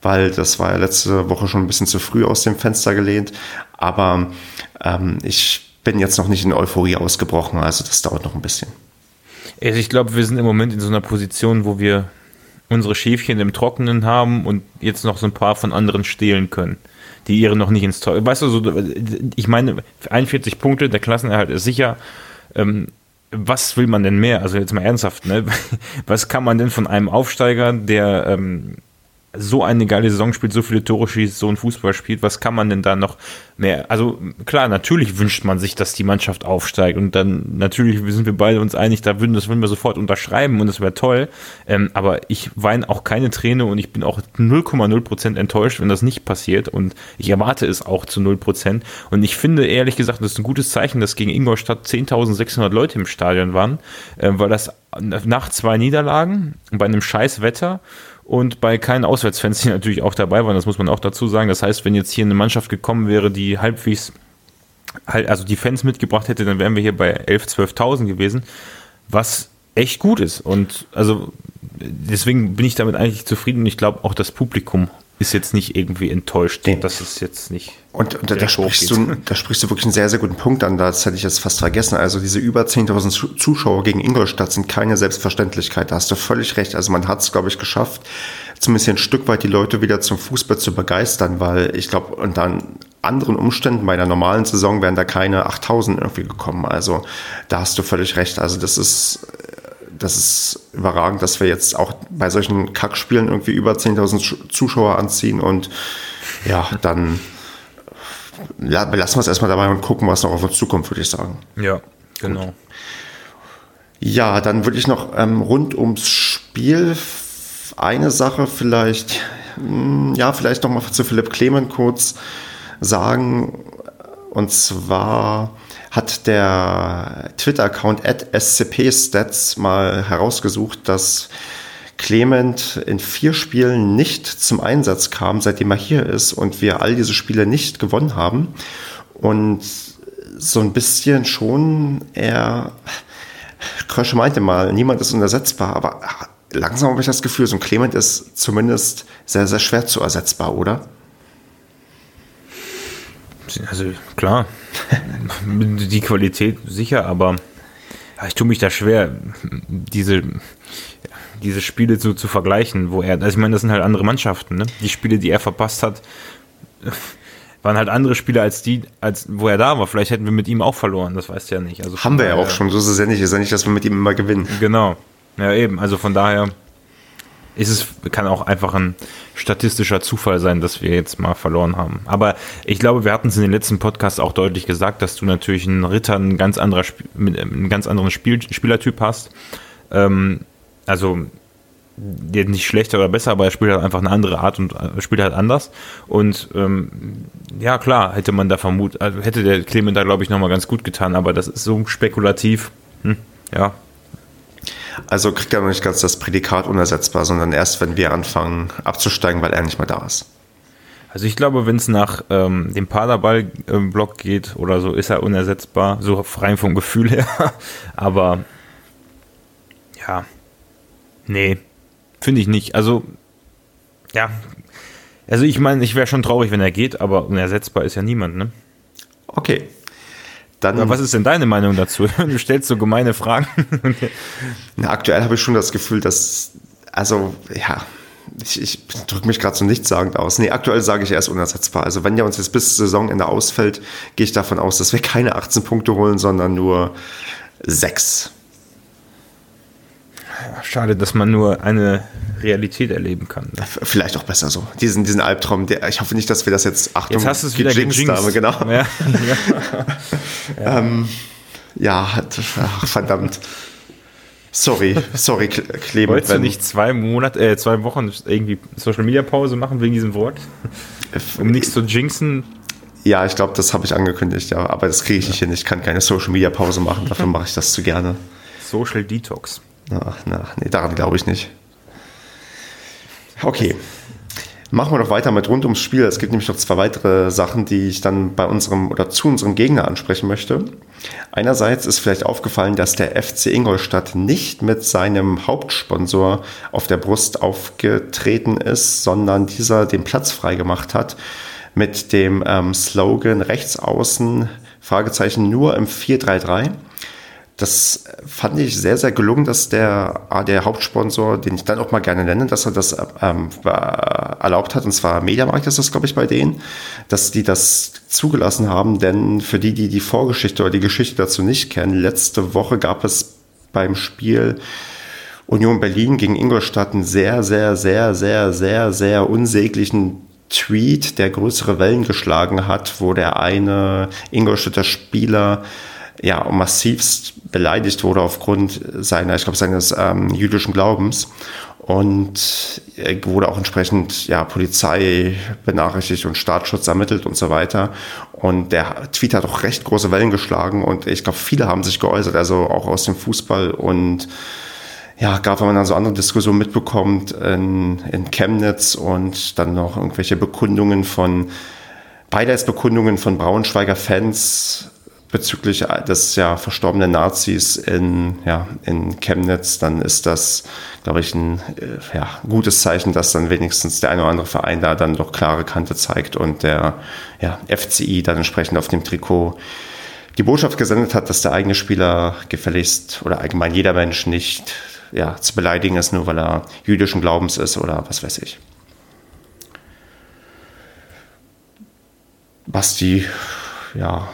weil das war ja letzte Woche schon ein bisschen zu früh aus dem Fenster gelehnt. Aber ähm, ich bin jetzt noch nicht in Euphorie ausgebrochen, also das dauert noch ein bisschen. Also ich glaube, wir sind im Moment in so einer Position, wo wir unsere Schäfchen im Trockenen haben und jetzt noch so ein paar von anderen stehlen können, die ihre noch nicht ins Tor. Weißt du, so, ich meine, 41 Punkte, der Klassenerhalt ist sicher. Ähm, was will man denn mehr? Also jetzt mal ernsthaft, ne? Was kann man denn von einem Aufsteiger, der ähm, so eine geile Saison spielt, so viele Tore schießt, so ein Fußball spielt, was kann man denn da noch mehr? Also klar, natürlich wünscht man sich, dass die Mannschaft aufsteigt und dann natürlich sind wir beide uns einig, da würden das würden wir sofort unterschreiben und das wäre toll. Ähm, aber ich weine auch keine Träne und ich bin auch 0,0 Prozent enttäuscht, wenn das nicht passiert und ich erwarte es auch zu 0 Prozent. Und ich finde ehrlich gesagt, das ist ein gutes Zeichen, dass gegen Ingolstadt 10.600 Leute im Stadion waren, äh, weil das nach zwei Niederlagen bei einem scheiß Wetter und bei keinen Auswärtsfans, die natürlich auch dabei waren, das muss man auch dazu sagen. Das heißt, wenn jetzt hier eine Mannschaft gekommen wäre, die halbwegs, halt, also die Fans mitgebracht hätte, dann wären wir hier bei 11.000, 12.000 gewesen, was echt gut ist. Und also deswegen bin ich damit eigentlich zufrieden. Ich glaube, auch das Publikum ist jetzt nicht irgendwie enttäuscht. Nee. Das ist jetzt nicht. Und, und da, sprichst du, da sprichst du wirklich einen sehr, sehr guten Punkt an. Das hätte ich jetzt fast vergessen. Also diese über 10.000 Zuschauer gegen Ingolstadt sind keine Selbstverständlichkeit. Da hast du völlig recht. Also man hat es, glaube ich, geschafft, zumindest ein Stück weit die Leute wieder zum Fußball zu begeistern, weil ich glaube, unter anderen Umständen bei einer normalen Saison wären da keine 8.000 irgendwie gekommen. Also da hast du völlig recht. Also das ist das ist überragend, dass wir jetzt auch bei solchen Kackspielen irgendwie über 10.000 Zuschauer anziehen und ja, dann ja, belassen wir es erstmal dabei und gucken, was noch auf uns zukommt, würde ich sagen. Ja, genau. Gut. Ja, dann würde ich noch ähm, rund ums Spiel eine Sache vielleicht, hm, ja, vielleicht noch mal zu Philipp Clement kurz sagen. Und zwar hat der Twitter-Account scpstats mal herausgesucht, dass Clement in vier Spielen nicht zum Einsatz kam, seitdem er hier ist und wir all diese Spiele nicht gewonnen haben. Und so ein bisschen schon, er, Krösche meinte mal, niemand ist unersetzbar, aber langsam habe ich das Gefühl, so ein Clement ist zumindest sehr, sehr schwer zu ersetzbar, oder? Also klar, die Qualität sicher, aber ich tue mich da schwer, diese, diese Spiele zu, zu vergleichen, wo er, also ich meine, das sind halt andere Mannschaften, ne? Die Spiele, die er verpasst hat, waren halt andere Spiele als die, als wo er da war. Vielleicht hätten wir mit ihm auch verloren, das weißt du ja nicht. Also Haben wir ja auch schon, so ist es ja nicht, ist ja nicht, dass wir mit ihm immer gewinnen. Genau. Ja, eben. Also von daher ist es, kann auch einfach ein statistischer Zufall sein, dass wir jetzt mal verloren haben. Aber ich glaube, wir hatten es in den letzten Podcasts auch deutlich gesagt, dass du natürlich einen Ritter einen ganz anderer, mit einem ganz anderen Spiel, Spielertyp hast. Ähm, also der nicht schlechter oder besser, aber er spielt halt einfach eine andere Art und äh, spielt halt anders. Und ähm, ja, klar, hätte man da vermutet, also hätte der Clement da, glaube ich, nochmal ganz gut getan, aber das ist so spekulativ. Hm, ja, also kriegt er noch nicht ganz das Prädikat unersetzbar, sondern erst, wenn wir anfangen abzusteigen, weil er nicht mehr da ist. Also ich glaube, wenn es nach ähm, dem Paderball-Block geht oder so, ist er unersetzbar, so frei vom Gefühl her. Aber ja, nee, finde ich nicht. Also ja, also ich meine, ich wäre schon traurig, wenn er geht, aber unersetzbar ist ja niemand, ne? Okay, dann, Aber was ist denn deine Meinung dazu? Du stellst so gemeine Fragen. Na, aktuell habe ich schon das Gefühl, dass, also ja, ich, ich drücke mich gerade so nichtssagend aus. Nee, aktuell sage ich, er ist unersetzbar. Also wenn der uns jetzt bis Saisonende ausfällt, gehe ich davon aus, dass wir keine 18 Punkte holen, sondern nur 6. Schade, dass man nur eine Realität erleben kann. Ne? Vielleicht auch besser so. Diesen, diesen Albtraum, der, ich hoffe nicht, dass wir das jetzt, Achtung, jetzt hast du es wieder gejinxt haben, genau. Ja, ja. ähm, ja ach, verdammt. Sorry, sorry, Clement. Wolltest du nicht zwei Monate, äh, zwei Wochen irgendwie Social Media Pause machen wegen diesem Wort? Um nichts zu jinxen? Ja, ich glaube, das habe ich angekündigt, ja. Aber das kriege ich nicht hin. Ich kann keine Social Media Pause machen. Dafür mache ich das zu gerne. Social Detox. Ach, na, nee, daran glaube ich nicht. Okay. Machen wir doch weiter mit rund ums Spiel. Es gibt nämlich noch zwei weitere Sachen, die ich dann bei unserem oder zu unserem Gegner ansprechen möchte. Einerseits ist vielleicht aufgefallen, dass der FC Ingolstadt nicht mit seinem Hauptsponsor auf der Brust aufgetreten ist, sondern dieser den Platz freigemacht hat mit dem ähm, Slogan rechts außen Fragezeichen nur im 433. Das fand ich sehr, sehr gelungen, dass der, ah, der Hauptsponsor, den ich dann auch mal gerne nenne, dass er das ähm, erlaubt hat, und zwar Mediamarkt ist das, glaube ich, bei denen, dass die das zugelassen haben, denn für die, die die Vorgeschichte oder die Geschichte dazu nicht kennen, letzte Woche gab es beim Spiel Union Berlin gegen Ingolstadt einen sehr, sehr, sehr, sehr, sehr, sehr unsäglichen Tweet, der größere Wellen geschlagen hat, wo der eine Ingolstädter Spieler ja massivst beleidigt wurde aufgrund seiner, ich glaube, seines ähm, jüdischen Glaubens. Und wurde auch entsprechend ja Polizei benachrichtigt und Staatsschutz ermittelt und so weiter. Und der Tweet hat auch recht große Wellen geschlagen. Und ich glaube, viele haben sich geäußert, also auch aus dem Fußball. Und ja, gab, wenn man dann so andere Diskussionen mitbekommt in, in Chemnitz und dann noch irgendwelche Bekundungen von Beileidsbekundungen von Braunschweiger Fans bezüglich des ja verstorbenen Nazis in, ja, in Chemnitz, dann ist das, glaube ich, ein äh, ja, gutes Zeichen, dass dann wenigstens der eine oder andere Verein da dann doch klare Kante zeigt und der ja, FCI dann entsprechend auf dem Trikot die Botschaft gesendet hat, dass der eigene Spieler gefälligst oder allgemein jeder Mensch nicht ja, zu beleidigen ist, nur weil er jüdischen Glaubens ist oder was weiß ich. Basti, ja,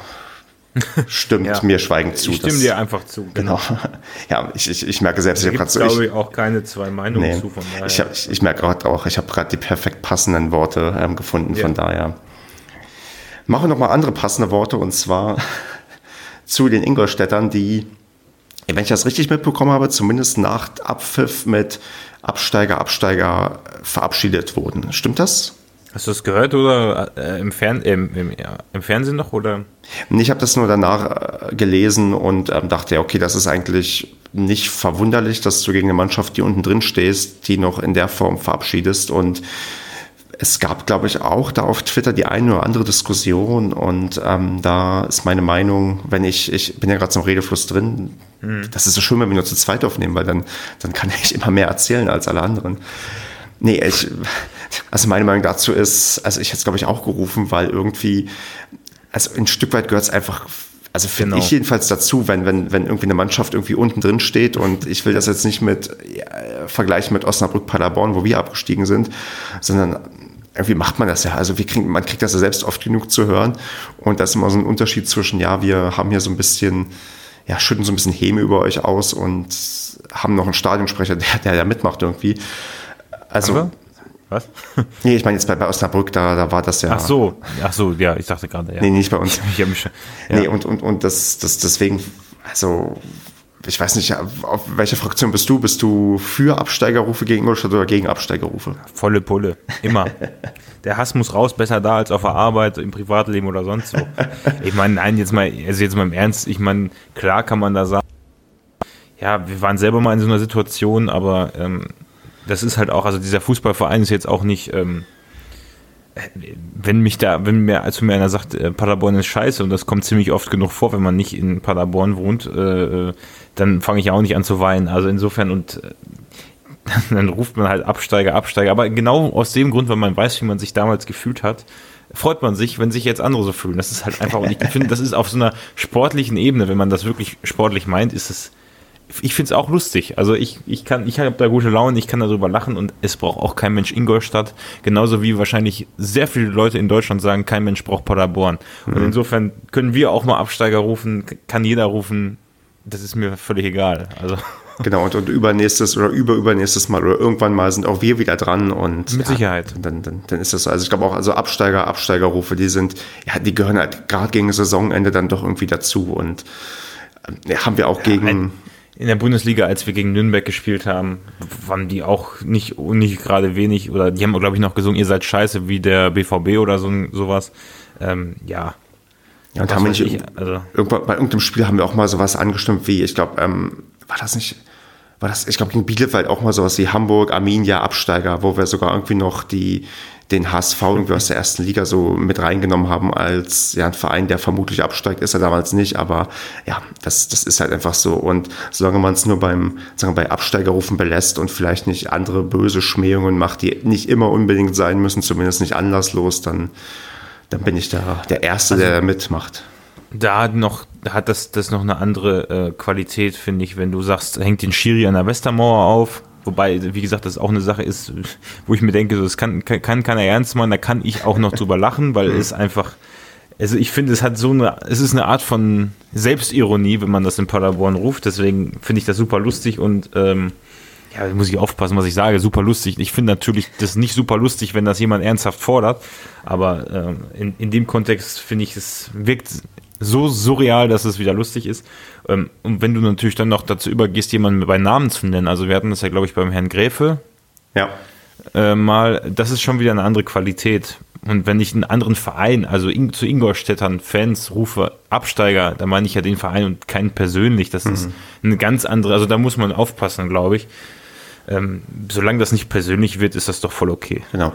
stimmt ja. mir schweigend zu. Ich stimme dir einfach zu. Genau. genau. Ja, ich, ich, ich merke selbst, da ich habe gerade so. Ich auch keine zwei Meinungen nee, zu, von daher. Ich, ich, ich merke gerade auch, ich habe gerade die perfekt passenden Worte ähm, gefunden, ja. von daher. Machen wir nochmal andere passende Worte und zwar zu den Ingolstädtern, die wenn ich das richtig mitbekommen habe, zumindest nach Abpfiff mit Absteiger, Absteiger verabschiedet wurden. Stimmt das? Hast du das gehört oder äh, im, Fern im, im, ja, im, Fernsehen noch? Oder? Ich habe das nur danach äh, gelesen und ähm, dachte, okay, das ist eigentlich nicht verwunderlich, dass du gegen eine Mannschaft, die unten drin stehst, die noch in der Form verabschiedest. Und es gab, glaube ich, auch da auf Twitter die eine oder andere Diskussion und ähm, da ist meine Meinung, wenn ich, ich bin ja gerade zum Redefluss drin, hm. das ist so schön, wenn wir nur zu zweit aufnehmen, weil dann, dann kann ich immer mehr erzählen als alle anderen. Nee, ich, also meine Meinung dazu ist, also ich hätte es, glaube ich, auch gerufen, weil irgendwie, also ein Stück weit gehört es einfach also finde genau. ich jedenfalls dazu, wenn, wenn, wenn irgendwie eine Mannschaft irgendwie unten drin steht und ich will das jetzt nicht mit äh, vergleichen mit Osnabrück Paderborn, wo wir abgestiegen sind, sondern irgendwie macht man das ja. Also wir kriegen, man kriegt das ja selbst oft genug zu hören. Und da ist immer so ein Unterschied zwischen, ja, wir haben hier so ein bisschen, ja, schütten so ein bisschen Häme über euch aus und haben noch einen Stadionsprecher, der, der da mitmacht irgendwie. Also. Was? nee, ich meine jetzt bei, bei Osnabrück, da, da war das ja. Ach so, ach so, ja, ich dachte gerade, ja. Nee, nicht bei uns. ich hab mich schon, ja. Nee, und, und, und das, das deswegen, also ich weiß nicht, auf welche Fraktion bist du? Bist du für Absteigerrufe gegen Ingolstadt oder gegen Absteigerrufe? Volle Pulle, immer. der Hass muss raus, besser da als auf der Arbeit, im Privatleben oder sonst wo. Ich meine, nein, jetzt mal, also jetzt mal im Ernst, ich meine, klar kann man da sagen, ja, wir waren selber mal in so einer Situation, aber ähm, das ist halt auch, also dieser Fußballverein ist jetzt auch nicht, ähm, wenn mich da, wenn mir, als mir einer sagt, äh, Paderborn ist scheiße und das kommt ziemlich oft genug vor, wenn man nicht in Paderborn wohnt, äh, dann fange ich auch nicht an zu weinen. Also insofern und äh, dann ruft man halt Absteiger, Absteiger. Aber genau aus dem Grund, weil man weiß, wie man sich damals gefühlt hat, freut man sich, wenn sich jetzt andere so fühlen. Das ist halt einfach, und ich finde, das ist auf so einer sportlichen Ebene, wenn man das wirklich sportlich meint, ist es ich finde es auch lustig. Also ich, ich kann, ich habe da gute Laune, ich kann darüber lachen und es braucht auch kein Mensch Ingolstadt. Genauso wie wahrscheinlich sehr viele Leute in Deutschland sagen, kein Mensch braucht Paderborn. Mhm. Und insofern können wir auch mal Absteiger rufen, kann jeder rufen. Das ist mir völlig egal. Also. Genau, und, und übernächstes oder überübernächstes Mal oder irgendwann mal sind auch wir wieder dran und mit Sicherheit. dann, dann, dann ist das so. Also ich glaube auch, also Absteiger, Absteigerrufe, die sind, ja, die gehören halt gerade gegen Saisonende dann doch irgendwie dazu und ja, haben wir auch ja, gegen in der Bundesliga, als wir gegen Nürnberg gespielt haben, waren die auch nicht, nicht gerade wenig, oder die haben, glaube ich, noch gesungen, ihr seid scheiße wie der BVB oder so, sowas. Ähm, ja. Ja, und haben wir nicht, ich, also irgendwann, bei irgendeinem Spiel haben wir auch mal sowas angestimmt wie, ich glaube, ähm, war das nicht, war das, ich glaube, gegen Bielefeld auch mal sowas wie Hamburg, Arminia, Absteiger, wo wir sogar irgendwie noch die, den HSV irgendwie aus der ersten Liga so mit reingenommen haben als ja, ein Verein, der vermutlich absteigt, ist er damals nicht, aber ja, das, das ist halt einfach so. Und solange man es nur beim, sagen wir, bei Absteigerrufen belässt und vielleicht nicht andere böse Schmähungen macht, die nicht immer unbedingt sein müssen, zumindest nicht anlasslos, dann, dann bin ich da der Erste, also, der da mitmacht. Da hat noch, hat das, das noch eine andere äh, Qualität, finde ich, wenn du sagst, hängt den Schiri an der Westermauer auf Wobei, wie gesagt, das auch eine Sache ist, wo ich mir denke, das kann, kann keiner ernst machen, da kann ich auch noch drüber lachen, weil es einfach, also ich finde, es hat so eine, es ist eine Art von Selbstironie, wenn man das in Paderborn ruft, deswegen finde ich das super lustig und ähm, ja, muss ich aufpassen, was ich sage, super lustig. Ich finde natürlich das nicht super lustig, wenn das jemand ernsthaft fordert, aber äh, in, in dem Kontext finde ich, es wirkt so surreal, dass es wieder lustig ist. Ähm, und wenn du natürlich dann noch dazu übergehst, jemanden bei Namen zu nennen, also wir hatten das ja, glaube ich, beim Herrn Gräfe. Ja. Äh, mal, das ist schon wieder eine andere Qualität. Und wenn ich einen anderen Verein, also in, zu Ingolstädtern Fans rufe, Absteiger, da meine ich ja den Verein und keinen persönlich. Das mhm. ist eine ganz andere, also da muss man aufpassen, glaube ich. Ähm, solange das nicht persönlich wird, ist das doch voll okay. Genau.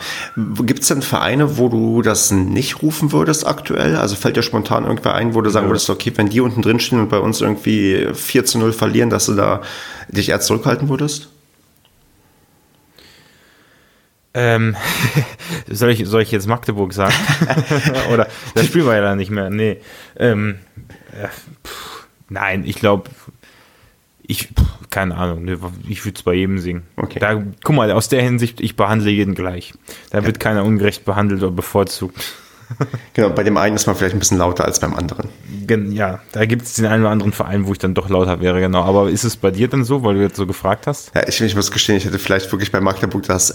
Gibt es denn Vereine, wo du das nicht rufen würdest aktuell? Also fällt dir spontan irgendwer ein, wo du sagen ja. würdest, okay, wenn die unten drin stehen und bei uns irgendwie 4 zu 0 verlieren, dass du da dich eher zurückhalten würdest? Ähm, soll, ich, soll ich jetzt Magdeburg sagen? Oder das spielen wir ja dann nicht mehr. Nee. Ähm, äh, pff, nein, ich glaube, ich, keine Ahnung, ich würde es bei jedem singen. Okay. Da, guck mal, aus der Hinsicht, ich behandle jeden gleich. Da ja. wird keiner ungerecht behandelt oder bevorzugt. Genau, bei dem einen ist man vielleicht ein bisschen lauter als beim anderen. Ja, da gibt es den einen oder anderen Verein, wo ich dann doch lauter wäre, genau. Aber ist es bei dir denn so, weil du jetzt so gefragt hast? Ja, ich, ich muss gestehen, ich hätte vielleicht wirklich bei Magdeburg das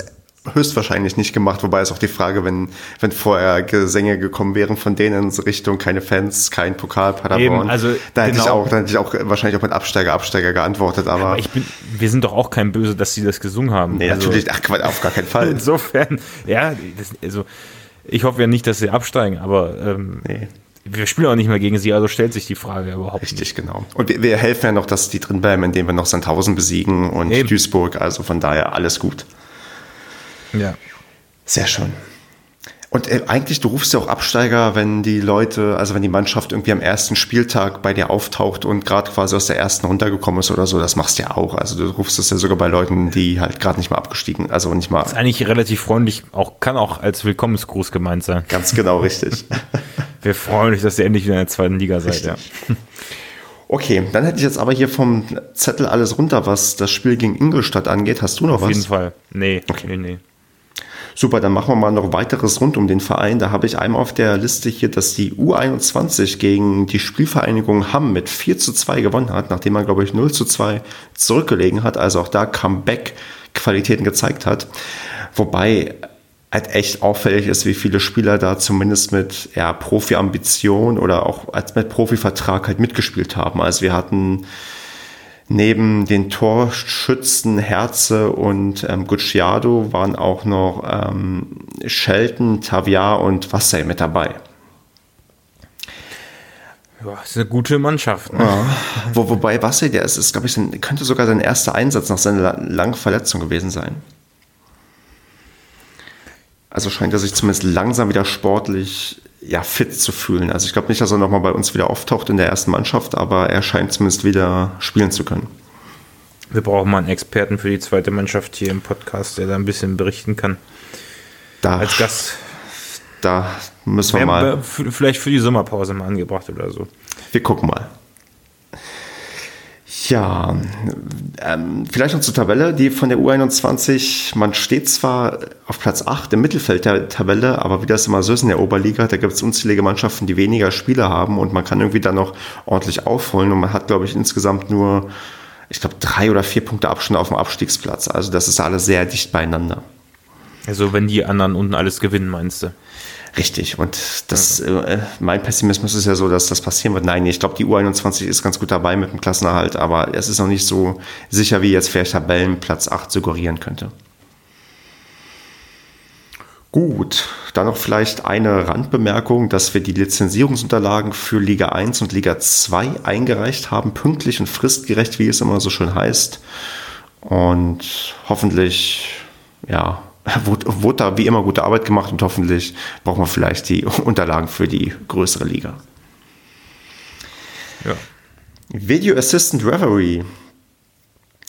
höchstwahrscheinlich nicht gemacht, wobei es auch die Frage, wenn, wenn vorher Gesänge gekommen wären von denen in Richtung keine Fans, kein Pokal, Paderborn, Eben, also da hätte genau. ich auch, da hätte ich auch wahrscheinlich auch mit Absteiger, Absteiger geantwortet, aber. aber ich bin, wir sind doch auch kein Böse, dass sie das gesungen haben. Nee, also, natürlich, ach, auf gar keinen Fall. Insofern, ja, das, also, ich hoffe ja nicht, dass sie absteigen, aber, ähm, nee. Wir spielen auch nicht mehr gegen sie, also stellt sich die Frage überhaupt Richtig, nicht. genau. Und wir, wir, helfen ja noch, dass die drin bleiben, indem wir noch Sandhausen besiegen und Eben. Duisburg. Also von daher alles gut. Ja. Sehr schön. Und äh, eigentlich, du rufst ja auch Absteiger, wenn die Leute, also wenn die Mannschaft irgendwie am ersten Spieltag bei dir auftaucht und gerade quasi aus der ersten runtergekommen ist oder so, das machst du ja auch. Also du rufst es ja sogar bei Leuten, die halt gerade nicht mal abgestiegen, also nicht mal. Das ist eigentlich relativ freundlich, auch kann auch als Willkommensgruß gemeint sein. Ganz genau, richtig. Wir freuen uns, dass ihr endlich wieder in der zweiten Liga seid, richtig. ja. Okay, dann hätte ich jetzt aber hier vom Zettel alles runter, was das Spiel gegen Ingolstadt angeht. Hast du noch Auf was? Auf jeden Fall. Nee, okay. nee, nee. Super, dann machen wir mal noch weiteres rund um den Verein. Da habe ich einmal auf der Liste hier, dass die U21 gegen die Spielvereinigung Hamm mit 4 zu 2 gewonnen hat, nachdem man, glaube ich, 0 zu 2 zurückgelegen hat. Also auch da Comeback-Qualitäten gezeigt hat. Wobei halt echt auffällig ist, wie viele Spieler da zumindest mit ja, Profi-Ambition oder auch als mit Profivertrag halt mitgespielt haben. Also wir hatten Neben den Torschützen Herze und ähm, Gucciardo waren auch noch ähm, Shelton, Taviar und Wassay mit dabei. Ja, ist eine gute Mannschaft. Ne? Ja. Wo, wobei Wassay, der ist, ist glaube ich, könnte sogar sein erster Einsatz nach seiner langen Verletzung gewesen sein. Also scheint er sich zumindest langsam wieder sportlich ja, fit zu fühlen. Also ich glaube nicht, dass er nochmal bei uns wieder auftaucht in der ersten Mannschaft, aber er scheint zumindest wieder spielen zu können. Wir brauchen mal einen Experten für die zweite Mannschaft hier im Podcast, der da ein bisschen berichten kann. Da, Als Gast. Da müssen wir mal. Vielleicht für die Sommerpause mal angebracht oder so. Wir gucken mal. Ja, ähm, vielleicht noch zur Tabelle, die von der U21, man steht zwar auf Platz 8 im Mittelfeld der Tabelle, aber wie das immer so ist in der Oberliga, da gibt es unzählige Mannschaften, die weniger Spieler haben und man kann irgendwie dann noch ordentlich aufholen und man hat, glaube ich, insgesamt nur, ich glaube, drei oder vier Punkte Abstand auf dem Abstiegsplatz. Also das ist alles sehr dicht beieinander. Also wenn die anderen unten alles gewinnen, meinst du? Richtig. Und das, äh, mein Pessimismus ist ja so, dass das passieren wird. Nein, ich glaube, die U21 ist ganz gut dabei mit dem Klassenerhalt, aber es ist noch nicht so sicher, wie jetzt vielleicht Tabellenplatz 8 suggerieren könnte. Gut, dann noch vielleicht eine Randbemerkung, dass wir die Lizenzierungsunterlagen für Liga 1 und Liga 2 eingereicht haben, pünktlich und fristgerecht, wie es immer so schön heißt. Und hoffentlich, ja, wurde, wurde da wie immer gute Arbeit gemacht und hoffentlich brauchen wir vielleicht die Unterlagen für die größere Liga. Ja. Video Assistant Referee.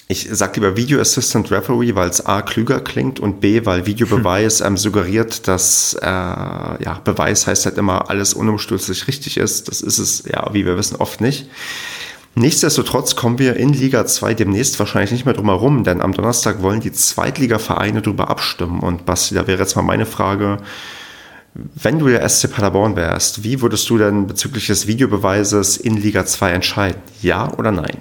Ich sage lieber Video Assistant Referee, weil es A klüger klingt und B, weil Videobeweis hm. ähm, suggeriert, dass äh, ja, Beweis heißt halt immer, alles unumstößlich richtig ist. Das ist es ja, wie wir wissen, oft nicht. Nichtsdestotrotz kommen wir in Liga 2 demnächst wahrscheinlich nicht mehr drum herum, denn am Donnerstag wollen die Zweitliga-Vereine darüber abstimmen. Und Basti, da wäre jetzt mal meine Frage, wenn du der SC Paderborn wärst, wie würdest du denn bezüglich des Videobeweises in Liga 2 entscheiden? Ja oder nein?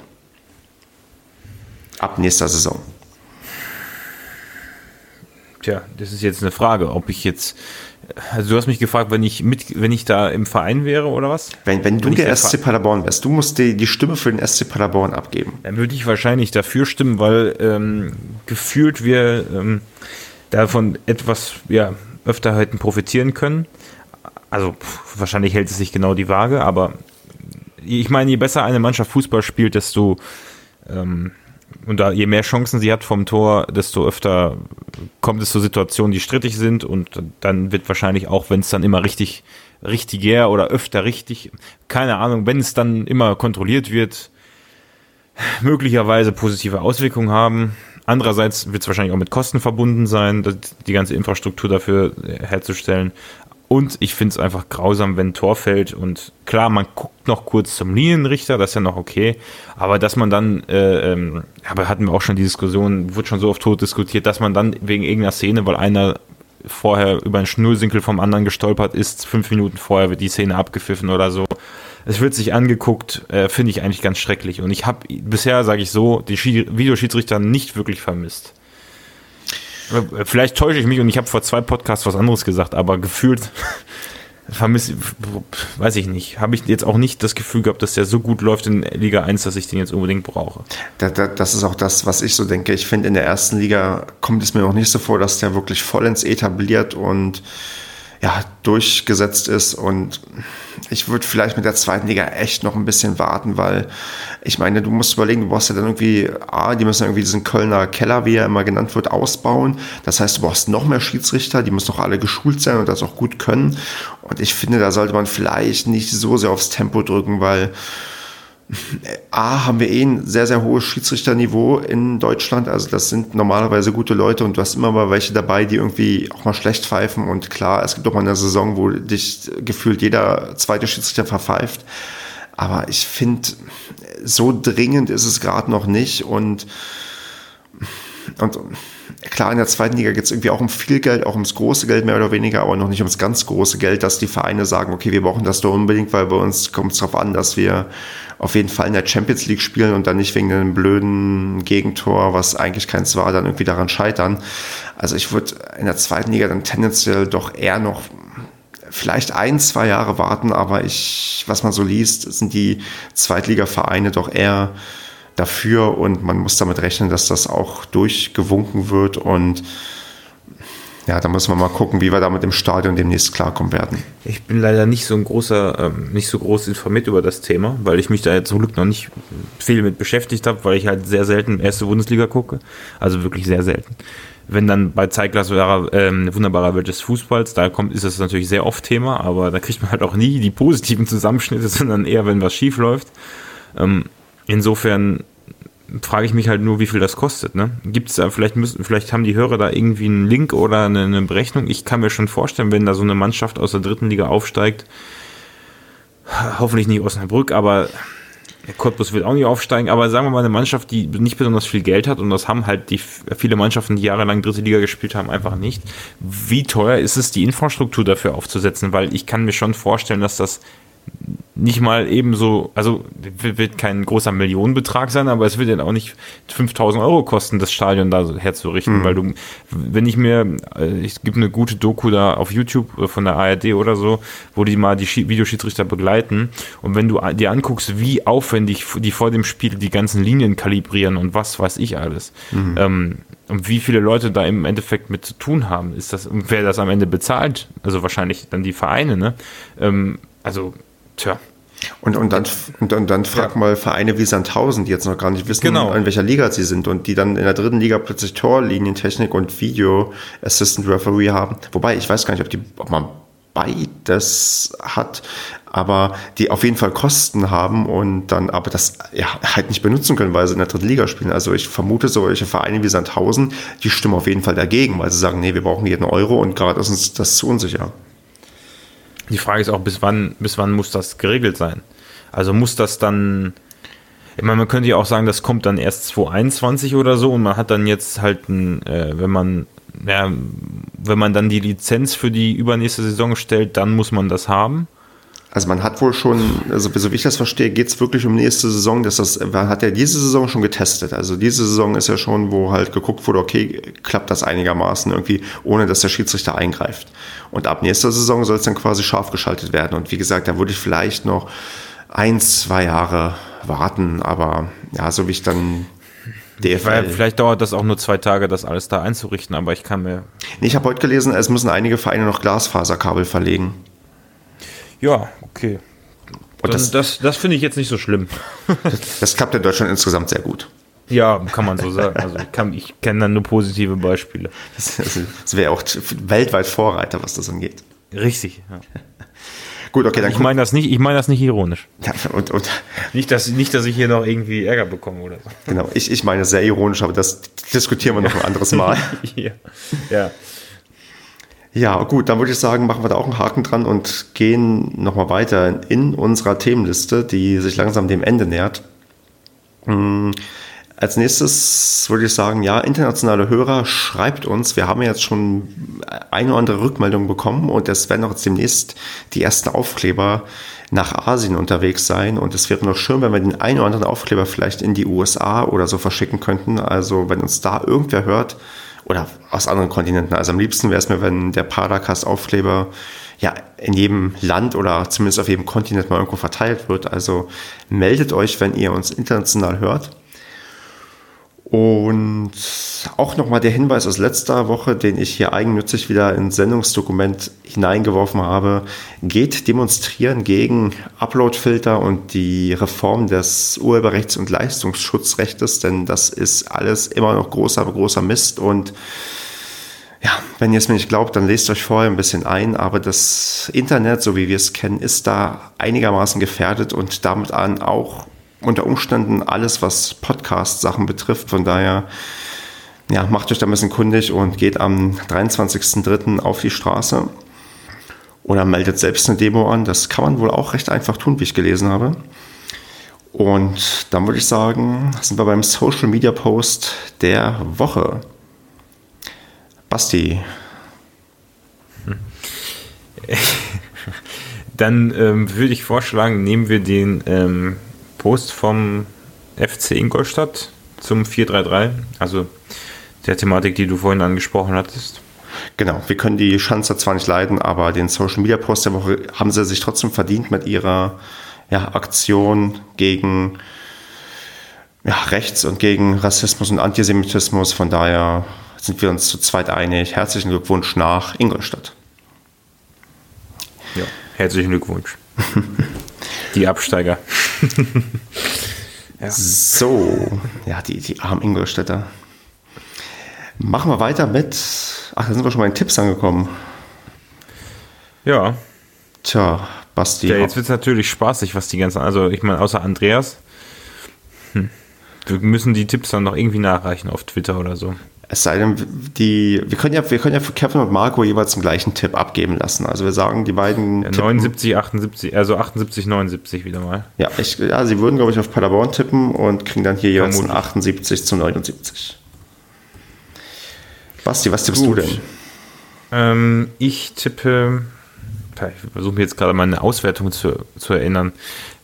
Ab nächster Saison. Tja, das ist jetzt eine Frage, ob ich jetzt. Also du hast mich gefragt, wenn ich mit, wenn ich da im Verein wäre oder was? Wenn, wenn du wenn der SC Paderborn wärst, du musst die, die Stimme für den SC Paderborn abgeben. Dann würde ich wahrscheinlich dafür stimmen, weil ähm, gefühlt wir ähm, davon etwas ja, öfter hätten profitieren können. Also pff, wahrscheinlich hält es sich genau die Waage, aber ich meine, je besser eine Mannschaft Fußball spielt, desto ähm, und da je mehr Chancen sie hat vom Tor, desto öfter kommt es zu Situationen, die strittig sind und dann wird wahrscheinlich auch, wenn es dann immer richtig, richtiger oder öfter richtig, keine Ahnung, wenn es dann immer kontrolliert wird, möglicherweise positive Auswirkungen haben. Andererseits wird es wahrscheinlich auch mit Kosten verbunden sein, die ganze Infrastruktur dafür herzustellen. Und ich finde es einfach grausam, wenn ein Tor fällt und klar, man guckt noch kurz zum Linienrichter, das ist ja noch okay, aber dass man dann, äh, ähm, aber hatten wir auch schon die Diskussion, wurde schon so oft tot diskutiert, dass man dann wegen irgendeiner Szene, weil einer vorher über einen Schnursinkel vom anderen gestolpert ist, fünf Minuten vorher wird die Szene abgepfiffen oder so. Es wird sich angeguckt, äh, finde ich eigentlich ganz schrecklich. Und ich habe bisher, sage ich so, die Videoschiedsrichter nicht wirklich vermisst. Vielleicht täusche ich mich und ich habe vor zwei Podcasts was anderes gesagt, aber gefühlt vermisse, weiß ich nicht, habe ich jetzt auch nicht das Gefühl gehabt, dass der so gut läuft in Liga 1, dass ich den jetzt unbedingt brauche. Das ist auch das, was ich so denke. Ich finde, in der ersten Liga kommt es mir noch nicht so vor, dass der wirklich vollends etabliert und ja, durchgesetzt ist. Und ich würde vielleicht mit der zweiten Liga echt noch ein bisschen warten, weil ich meine, du musst überlegen, du brauchst ja dann irgendwie, ah, die müssen irgendwie diesen Kölner Keller, wie er immer genannt wird, ausbauen. Das heißt, du brauchst noch mehr Schiedsrichter, die müssen auch alle geschult sein und das auch gut können. Und ich finde, da sollte man vielleicht nicht so sehr aufs Tempo drücken, weil A, haben wir eh ein sehr, sehr hohes Schiedsrichterniveau in Deutschland. Also das sind normalerweise gute Leute und du hast immer mal welche dabei, die irgendwie auch mal schlecht pfeifen. Und klar, es gibt auch mal eine Saison, wo dich gefühlt jeder zweite Schiedsrichter verpfeift. Aber ich finde, so dringend ist es gerade noch nicht. Und, und klar, in der zweiten Liga geht es irgendwie auch um viel Geld, auch ums große Geld mehr oder weniger, aber noch nicht ums ganz große Geld, dass die Vereine sagen, okay, wir brauchen das doch unbedingt, weil bei uns kommt es darauf an, dass wir auf jeden Fall in der Champions League spielen und dann nicht wegen einem blöden Gegentor, was eigentlich keins war, dann irgendwie daran scheitern. Also ich würde in der zweiten Liga dann tendenziell doch eher noch vielleicht ein, zwei Jahre warten, aber ich, was man so liest, sind die Zweitligavereine doch eher dafür und man muss damit rechnen, dass das auch durchgewunken wird und ja, da müssen wir mal gucken, wie wir da mit dem Stadion demnächst klarkommen werden. Ich bin leider nicht so ein großer, ähm, nicht so groß informiert über das Thema, weil ich mich da jetzt zum Glück noch nicht viel mit beschäftigt habe, weil ich halt sehr selten erste Bundesliga gucke. Also wirklich sehr selten. Wenn dann bei Zeitglas ähm, wunderbarer Welt des Fußballs, da kommt, ist das natürlich sehr oft Thema, aber da kriegt man halt auch nie die positiven Zusammenschnitte, sondern eher, wenn was schief läuft. Ähm, Insofern frage ich mich halt nur, wie viel das kostet. Ne? Gibt es da, vielleicht müssen, vielleicht haben die Hörer da irgendwie einen Link oder eine, eine, Berechnung. Ich kann mir schon vorstellen, wenn da so eine Mannschaft aus der dritten Liga aufsteigt, hoffentlich nicht Osnabrück, aber Cottbus wird auch nicht aufsteigen, aber sagen wir mal eine Mannschaft, die nicht besonders viel Geld hat und das haben halt die viele Mannschaften, die jahrelang dritte Liga gespielt haben, einfach nicht. Wie teuer ist es, die Infrastruktur dafür aufzusetzen? Weil ich kann mir schon vorstellen, dass das nicht mal ebenso, also wird kein großer Millionenbetrag sein, aber es wird ja auch nicht 5000 Euro kosten, das Stadion da herzurichten, mhm. weil du, wenn ich mir, äh, es gibt eine gute Doku da auf YouTube äh, von der ARD oder so, wo die mal die Videoschiedsrichter begleiten und wenn du dir anguckst, wie aufwendig die vor dem Spiel die ganzen Linien kalibrieren und was weiß ich alles, mhm. ähm, und wie viele Leute da im Endeffekt mit zu tun haben, ist das, wer das am Ende bezahlt, also wahrscheinlich dann die Vereine, ne? Ähm, also Tja. Und, und, dann, und, und dann frag ja. mal Vereine wie Sandhausen, die jetzt noch gar nicht wissen, genau. in welcher Liga sie sind und die dann in der dritten Liga plötzlich Torlinientechnik und Video Assistant Referee haben. Wobei, ich weiß gar nicht, ob, die, ob man beides hat, aber die auf jeden Fall Kosten haben und dann aber das ja, halt nicht benutzen können, weil sie in der dritten Liga spielen. Also ich vermute, solche Vereine wie Sandhausen, die stimmen auf jeden Fall dagegen, weil sie sagen, nee, wir brauchen jeden Euro und gerade ist uns das zu unsicher. Die Frage ist auch, bis wann, bis wann muss das geregelt sein? Also muss das dann, ich meine, man könnte ja auch sagen, das kommt dann erst 2021 oder so und man hat dann jetzt halt, ein, äh, wenn man, ja, wenn man dann die Lizenz für die übernächste Saison stellt, dann muss man das haben. Also man hat wohl schon, also so wie ich das verstehe, geht es wirklich um nächste Saison. Dass das, man hat ja diese Saison schon getestet. Also diese Saison ist ja schon, wo halt geguckt wurde, okay, klappt das einigermaßen irgendwie, ohne dass der Schiedsrichter eingreift. Und ab nächster Saison soll es dann quasi scharf geschaltet werden. Und wie gesagt, da würde ich vielleicht noch ein, zwei Jahre warten. Aber ja, so wie ich dann DFL. Vielleicht dauert das auch nur zwei Tage, das alles da einzurichten, aber ich kann mir. Nee, ich habe heute gelesen, es müssen einige Vereine noch Glasfaserkabel verlegen. Ja, okay. Und das, das, das finde ich jetzt nicht so schlimm. das, das klappt in Deutschland insgesamt sehr gut. Ja, kann man so sagen. Also ich, ich kenne dann nur positive Beispiele. Das, das wäre auch weltweit Vorreiter, was das angeht. Richtig. Ja. Gut, okay, dann ich meine das nicht, ich meine das nicht ironisch. Ja, und, und nicht, dass, nicht, dass ich hier noch irgendwie Ärger bekomme oder so. Genau, ich, ich meine sehr ironisch, aber das diskutieren wir noch ein anderes Mal. ja. ja. Ja, gut, dann würde ich sagen, machen wir da auch einen Haken dran und gehen nochmal weiter in unserer Themenliste, die sich langsam dem Ende nähert. Hm, als nächstes würde ich sagen, ja, internationale Hörer, schreibt uns. Wir haben jetzt schon eine oder andere Rückmeldung bekommen und es werden auch demnächst die ersten Aufkleber nach Asien unterwegs sein. Und es wäre noch schön, wenn wir den einen oder anderen Aufkleber vielleicht in die USA oder so verschicken könnten. Also wenn uns da irgendwer hört, oder aus anderen Kontinenten. Also am liebsten wäre es mir, wenn der Paracast-Aufkleber ja in jedem Land oder zumindest auf jedem Kontinent mal irgendwo verteilt wird. Also meldet euch, wenn ihr uns international hört. Und auch nochmal der Hinweis aus letzter Woche, den ich hier eigennützig wieder ins Sendungsdokument hineingeworfen habe. Geht demonstrieren gegen Uploadfilter und die Reform des Urheberrechts und Leistungsschutzrechts, denn das ist alles immer noch großer, großer Mist und ja, wenn ihr es mir nicht glaubt, dann lest euch vorher ein bisschen ein, aber das Internet, so wie wir es kennen, ist da einigermaßen gefährdet und damit an auch unter Umständen alles, was Podcast-Sachen betrifft. Von daher, ja, macht euch da ein bisschen kundig und geht am 23.03. auf die Straße oder meldet selbst eine Demo an. Das kann man wohl auch recht einfach tun, wie ich gelesen habe. Und dann würde ich sagen, sind wir beim Social Media Post der Woche. Basti. Dann ähm, würde ich vorschlagen, nehmen wir den ähm, Post vom FC Ingolstadt zum 433, also der Thematik, die du vorhin angesprochen hattest. Genau, wir können die Schanzer zwar nicht leiden, aber den Social Media Post der Woche haben sie sich trotzdem verdient mit ihrer ja, Aktion gegen ja, Rechts und gegen Rassismus und Antisemitismus. Von daher sind wir uns zu zweit einig. Herzlichen Glückwunsch nach Ingolstadt. Ja, herzlichen Glückwunsch. Die Absteiger. ja. So, ja, die, die armen Ingolstädter. Machen wir weiter mit. Ach, da sind wir schon bei den Tipps angekommen. Ja. Tja, Basti. Ja, jetzt wird es natürlich spaßig, was die ganzen. Also, ich meine, außer Andreas. Hm, wir müssen die Tipps dann noch irgendwie nachreichen auf Twitter oder so. Es sei denn, die, wir können ja, wir können ja für Kevin und Marco jeweils den gleichen Tipp abgeben lassen. Also wir sagen, die beiden. Ja, 79, 78, also 78, 79 wieder mal. Ja, ich, ja sie würden, glaube ich, auf Paderborn tippen und kriegen dann hier jeweils ein 78 zu 79. Basti, was tippst Gut. du denn? Ähm, ich tippe. Ich versuche mir jetzt gerade meine Auswertung zu, zu erinnern.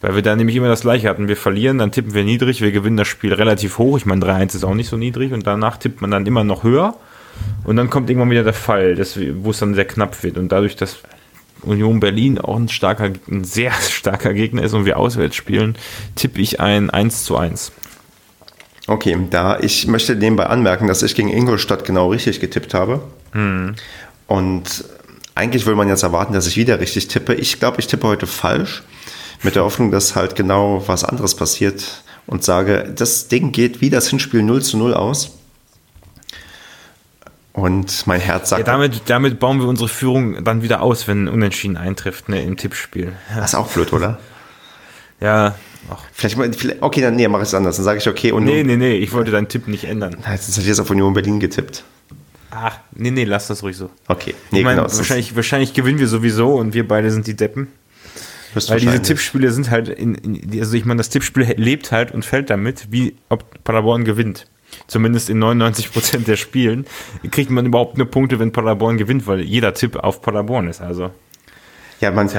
Weil wir da nämlich immer das gleiche hatten. Wir verlieren, dann tippen wir niedrig, wir gewinnen das Spiel relativ hoch. Ich meine, 3-1 ist auch nicht so niedrig und danach tippt man dann immer noch höher. Und dann kommt irgendwann wieder der Fall, wo es dann sehr knapp wird. Und dadurch, dass Union Berlin auch ein starker, ein sehr starker Gegner ist und wir auswärts spielen, tippe ich ein 1 zu 1. Okay, da ich möchte nebenbei anmerken, dass ich gegen Ingolstadt genau richtig getippt habe. Hm. Und eigentlich will man jetzt erwarten, dass ich wieder richtig tippe. Ich glaube, ich tippe heute falsch mit der Hoffnung, dass halt genau was anderes passiert und sage, das Ding geht wie das Hinspiel 0 zu 0 aus. Und mein Herz sagt. Ja, damit, damit bauen wir unsere Führung dann wieder aus, wenn Unentschieden eintrifft ne, im Tippspiel. Ja. Das ist auch blöd, oder? ja. Ach. Vielleicht, vielleicht, okay, dann nee, mache ich es anders. Dann sage ich, okay, Union. Nee, nee, nee, ich wollte deinen Tipp nicht ändern. Jetzt hätte ich jetzt auf Union Berlin getippt. Ach, nee, nee, lass das ruhig so. Okay. Nee, ich meine, genau, wahrscheinlich, wahrscheinlich gewinnen wir sowieso und wir beide sind die Deppen. Weil diese Tippspiele sind halt, in, in, also ich meine, das Tippspiel lebt halt und fällt damit, wie ob Paderborn gewinnt. Zumindest in 99 Prozent der Spielen kriegt man überhaupt nur Punkte, wenn Paderborn gewinnt, weil jeder Tipp auf Paderborn ist. Also Ja, man,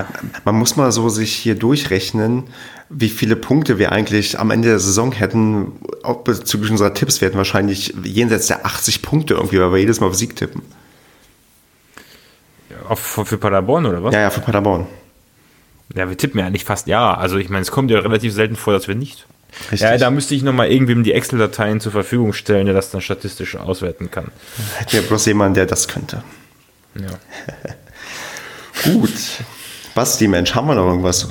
man muss mal so sich hier durchrechnen, wie viele Punkte wir eigentlich am Ende der Saison hätten. Auch bezüglich unserer Tipps werden wahrscheinlich jenseits der 80 Punkte irgendwie, weil wir jedes Mal auf Sieg tippen. Auch für Paderborn oder was? Ja, ja, für Paderborn. Ja, wir tippen ja eigentlich fast ja. Also ich meine, es kommt ja relativ selten vor, dass wir nicht. Richtig. Ja, da müsste ich nochmal irgendwem die Excel-Dateien zur Verfügung stellen, der das dann statistisch auswerten kann. Hätten wir bloß jemanden, der das könnte. Ja. Gut. Basti, Mensch, haben wir noch irgendwas?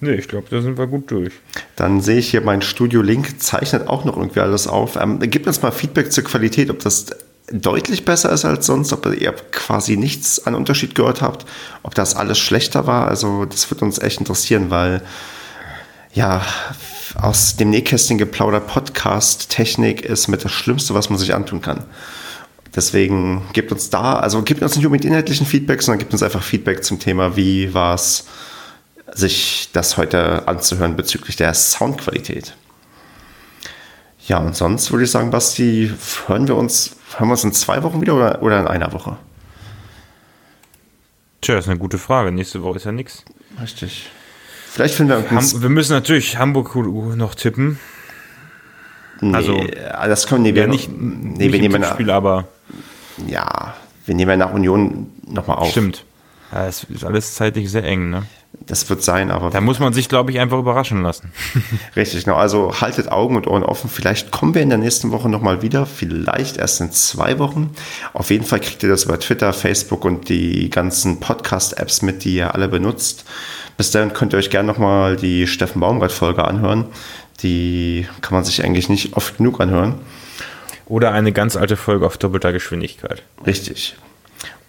Nee, ich glaube, da sind wir gut durch. Dann sehe ich hier, mein Studio-Link zeichnet auch noch irgendwie alles auf. Ähm, gib uns mal Feedback zur Qualität, ob das deutlich besser ist als sonst, ob ihr quasi nichts an Unterschied gehört habt, ob das alles schlechter war. Also das wird uns echt interessieren, weil ja, aus dem Nähkästchen geplaudert Podcast-Technik ist mit das Schlimmste, was man sich antun kann. Deswegen gebt uns da, also gebt uns nicht unbedingt inhaltlichen Feedback, sondern gebt uns einfach Feedback zum Thema, wie war es, sich das heute anzuhören bezüglich der Soundqualität. Ja, und sonst würde ich sagen, Basti, hören wir uns, hören wir uns in zwei Wochen wieder oder, oder in einer Woche? Tja, das ist eine gute Frage. Nächste Woche ist ja nichts. Richtig. Vielleicht finden wir Ham Wir müssen natürlich Hamburg noch tippen. Nee, also, das können nee, wir nicht, nee, nicht wir nehmen Spiel, aber ja, wir nehmen ja nach Union nochmal auf. Stimmt. Ja, es ist alles zeitlich sehr eng, ne? Das wird sein, aber. Da muss man sich, glaube ich, einfach überraschen lassen. Richtig, genau. Also haltet Augen und Ohren offen. Vielleicht kommen wir in der nächsten Woche nochmal wieder. Vielleicht erst in zwei Wochen. Auf jeden Fall kriegt ihr das über Twitter, Facebook und die ganzen Podcast-Apps mit, die ihr alle benutzt. Bis dahin könnt ihr euch gerne nochmal die Steffen Baumgart-Folge anhören. Die kann man sich eigentlich nicht oft genug anhören. Oder eine ganz alte Folge auf doppelter Geschwindigkeit. Richtig.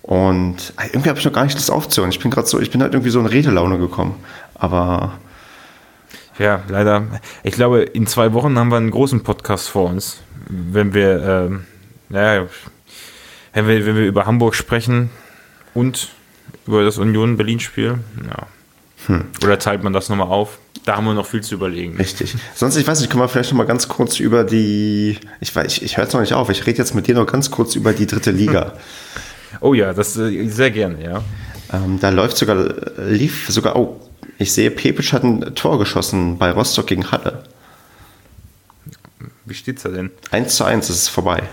Und ah, irgendwie habe ich noch gar nicht das aufzuhören. Ich bin gerade so, ich bin halt irgendwie so in Redelaune gekommen. Aber. Ja, leider. Ich glaube, in zwei Wochen haben wir einen großen Podcast vor uns. Wenn wir, ähm, naja, wenn wir, wenn wir über Hamburg sprechen und über das Union-Berlin-Spiel. Ja. Hm. Oder teilt man das nochmal auf? Da haben wir noch viel zu überlegen. Richtig. Sonst, ich weiß nicht, können wir vielleicht noch mal ganz kurz über die, ich weiß, ich, ich höre jetzt noch nicht auf, ich rede jetzt mit dir noch ganz kurz über die dritte Liga. oh ja, das äh, sehr gerne, ja. Ähm, da läuft sogar, lief sogar, oh, ich sehe, Pepic hat ein Tor geschossen bei Rostock gegen Halle. Wie steht's da denn? 1 zu 1, ist vorbei.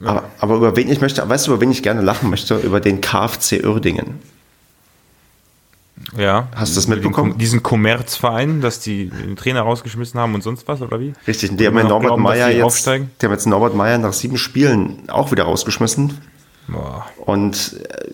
Ja. Aber, aber über wen ich möchte, weißt du, über wen ich gerne lachen möchte? Über den KfC Uerdingen. Ja. Hast du das mitbekommen? Diesen Kommerzverein, dass die den Trainer rausgeschmissen haben und sonst was, oder wie? Richtig, die haben, ja Norbert Meyer jetzt, aufsteigen? die haben jetzt Norbert Meyer nach sieben Spielen auch wieder rausgeschmissen. Boah. Und äh,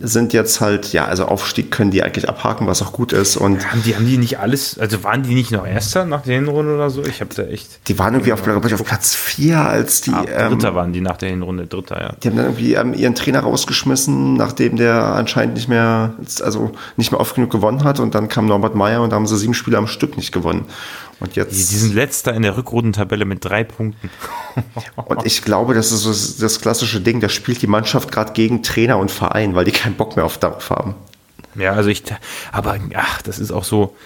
sind jetzt halt, ja, also Aufstieg können die eigentlich abhaken, was auch gut ist. Und haben, die, haben die nicht alles, also waren die nicht noch Erster nach der Hinrunde oder so? Ich habe da echt. Die waren irgendwie auf, ich, auf Platz 4, als die. Ah, Dritter ähm, waren die nach der Hinrunde, Dritter, ja. Die haben dann irgendwie ähm, ihren Trainer rausgeschmissen, nachdem der anscheinend nicht mehr, also nicht mehr oft genug gewonnen hat. Und dann kam Norbert Meyer und da haben sie sieben Spiele am Stück nicht gewonnen. Und jetzt. Die, die sind letzter in der Rückrundentabelle mit drei Punkten. und ich glaube, das ist so das klassische Ding, da spielt die Mannschaft gerade gegen Trainer und Verein, weil die keinen Bock mehr auf darauf haben. Ja, also ich, aber ach, das ist auch so.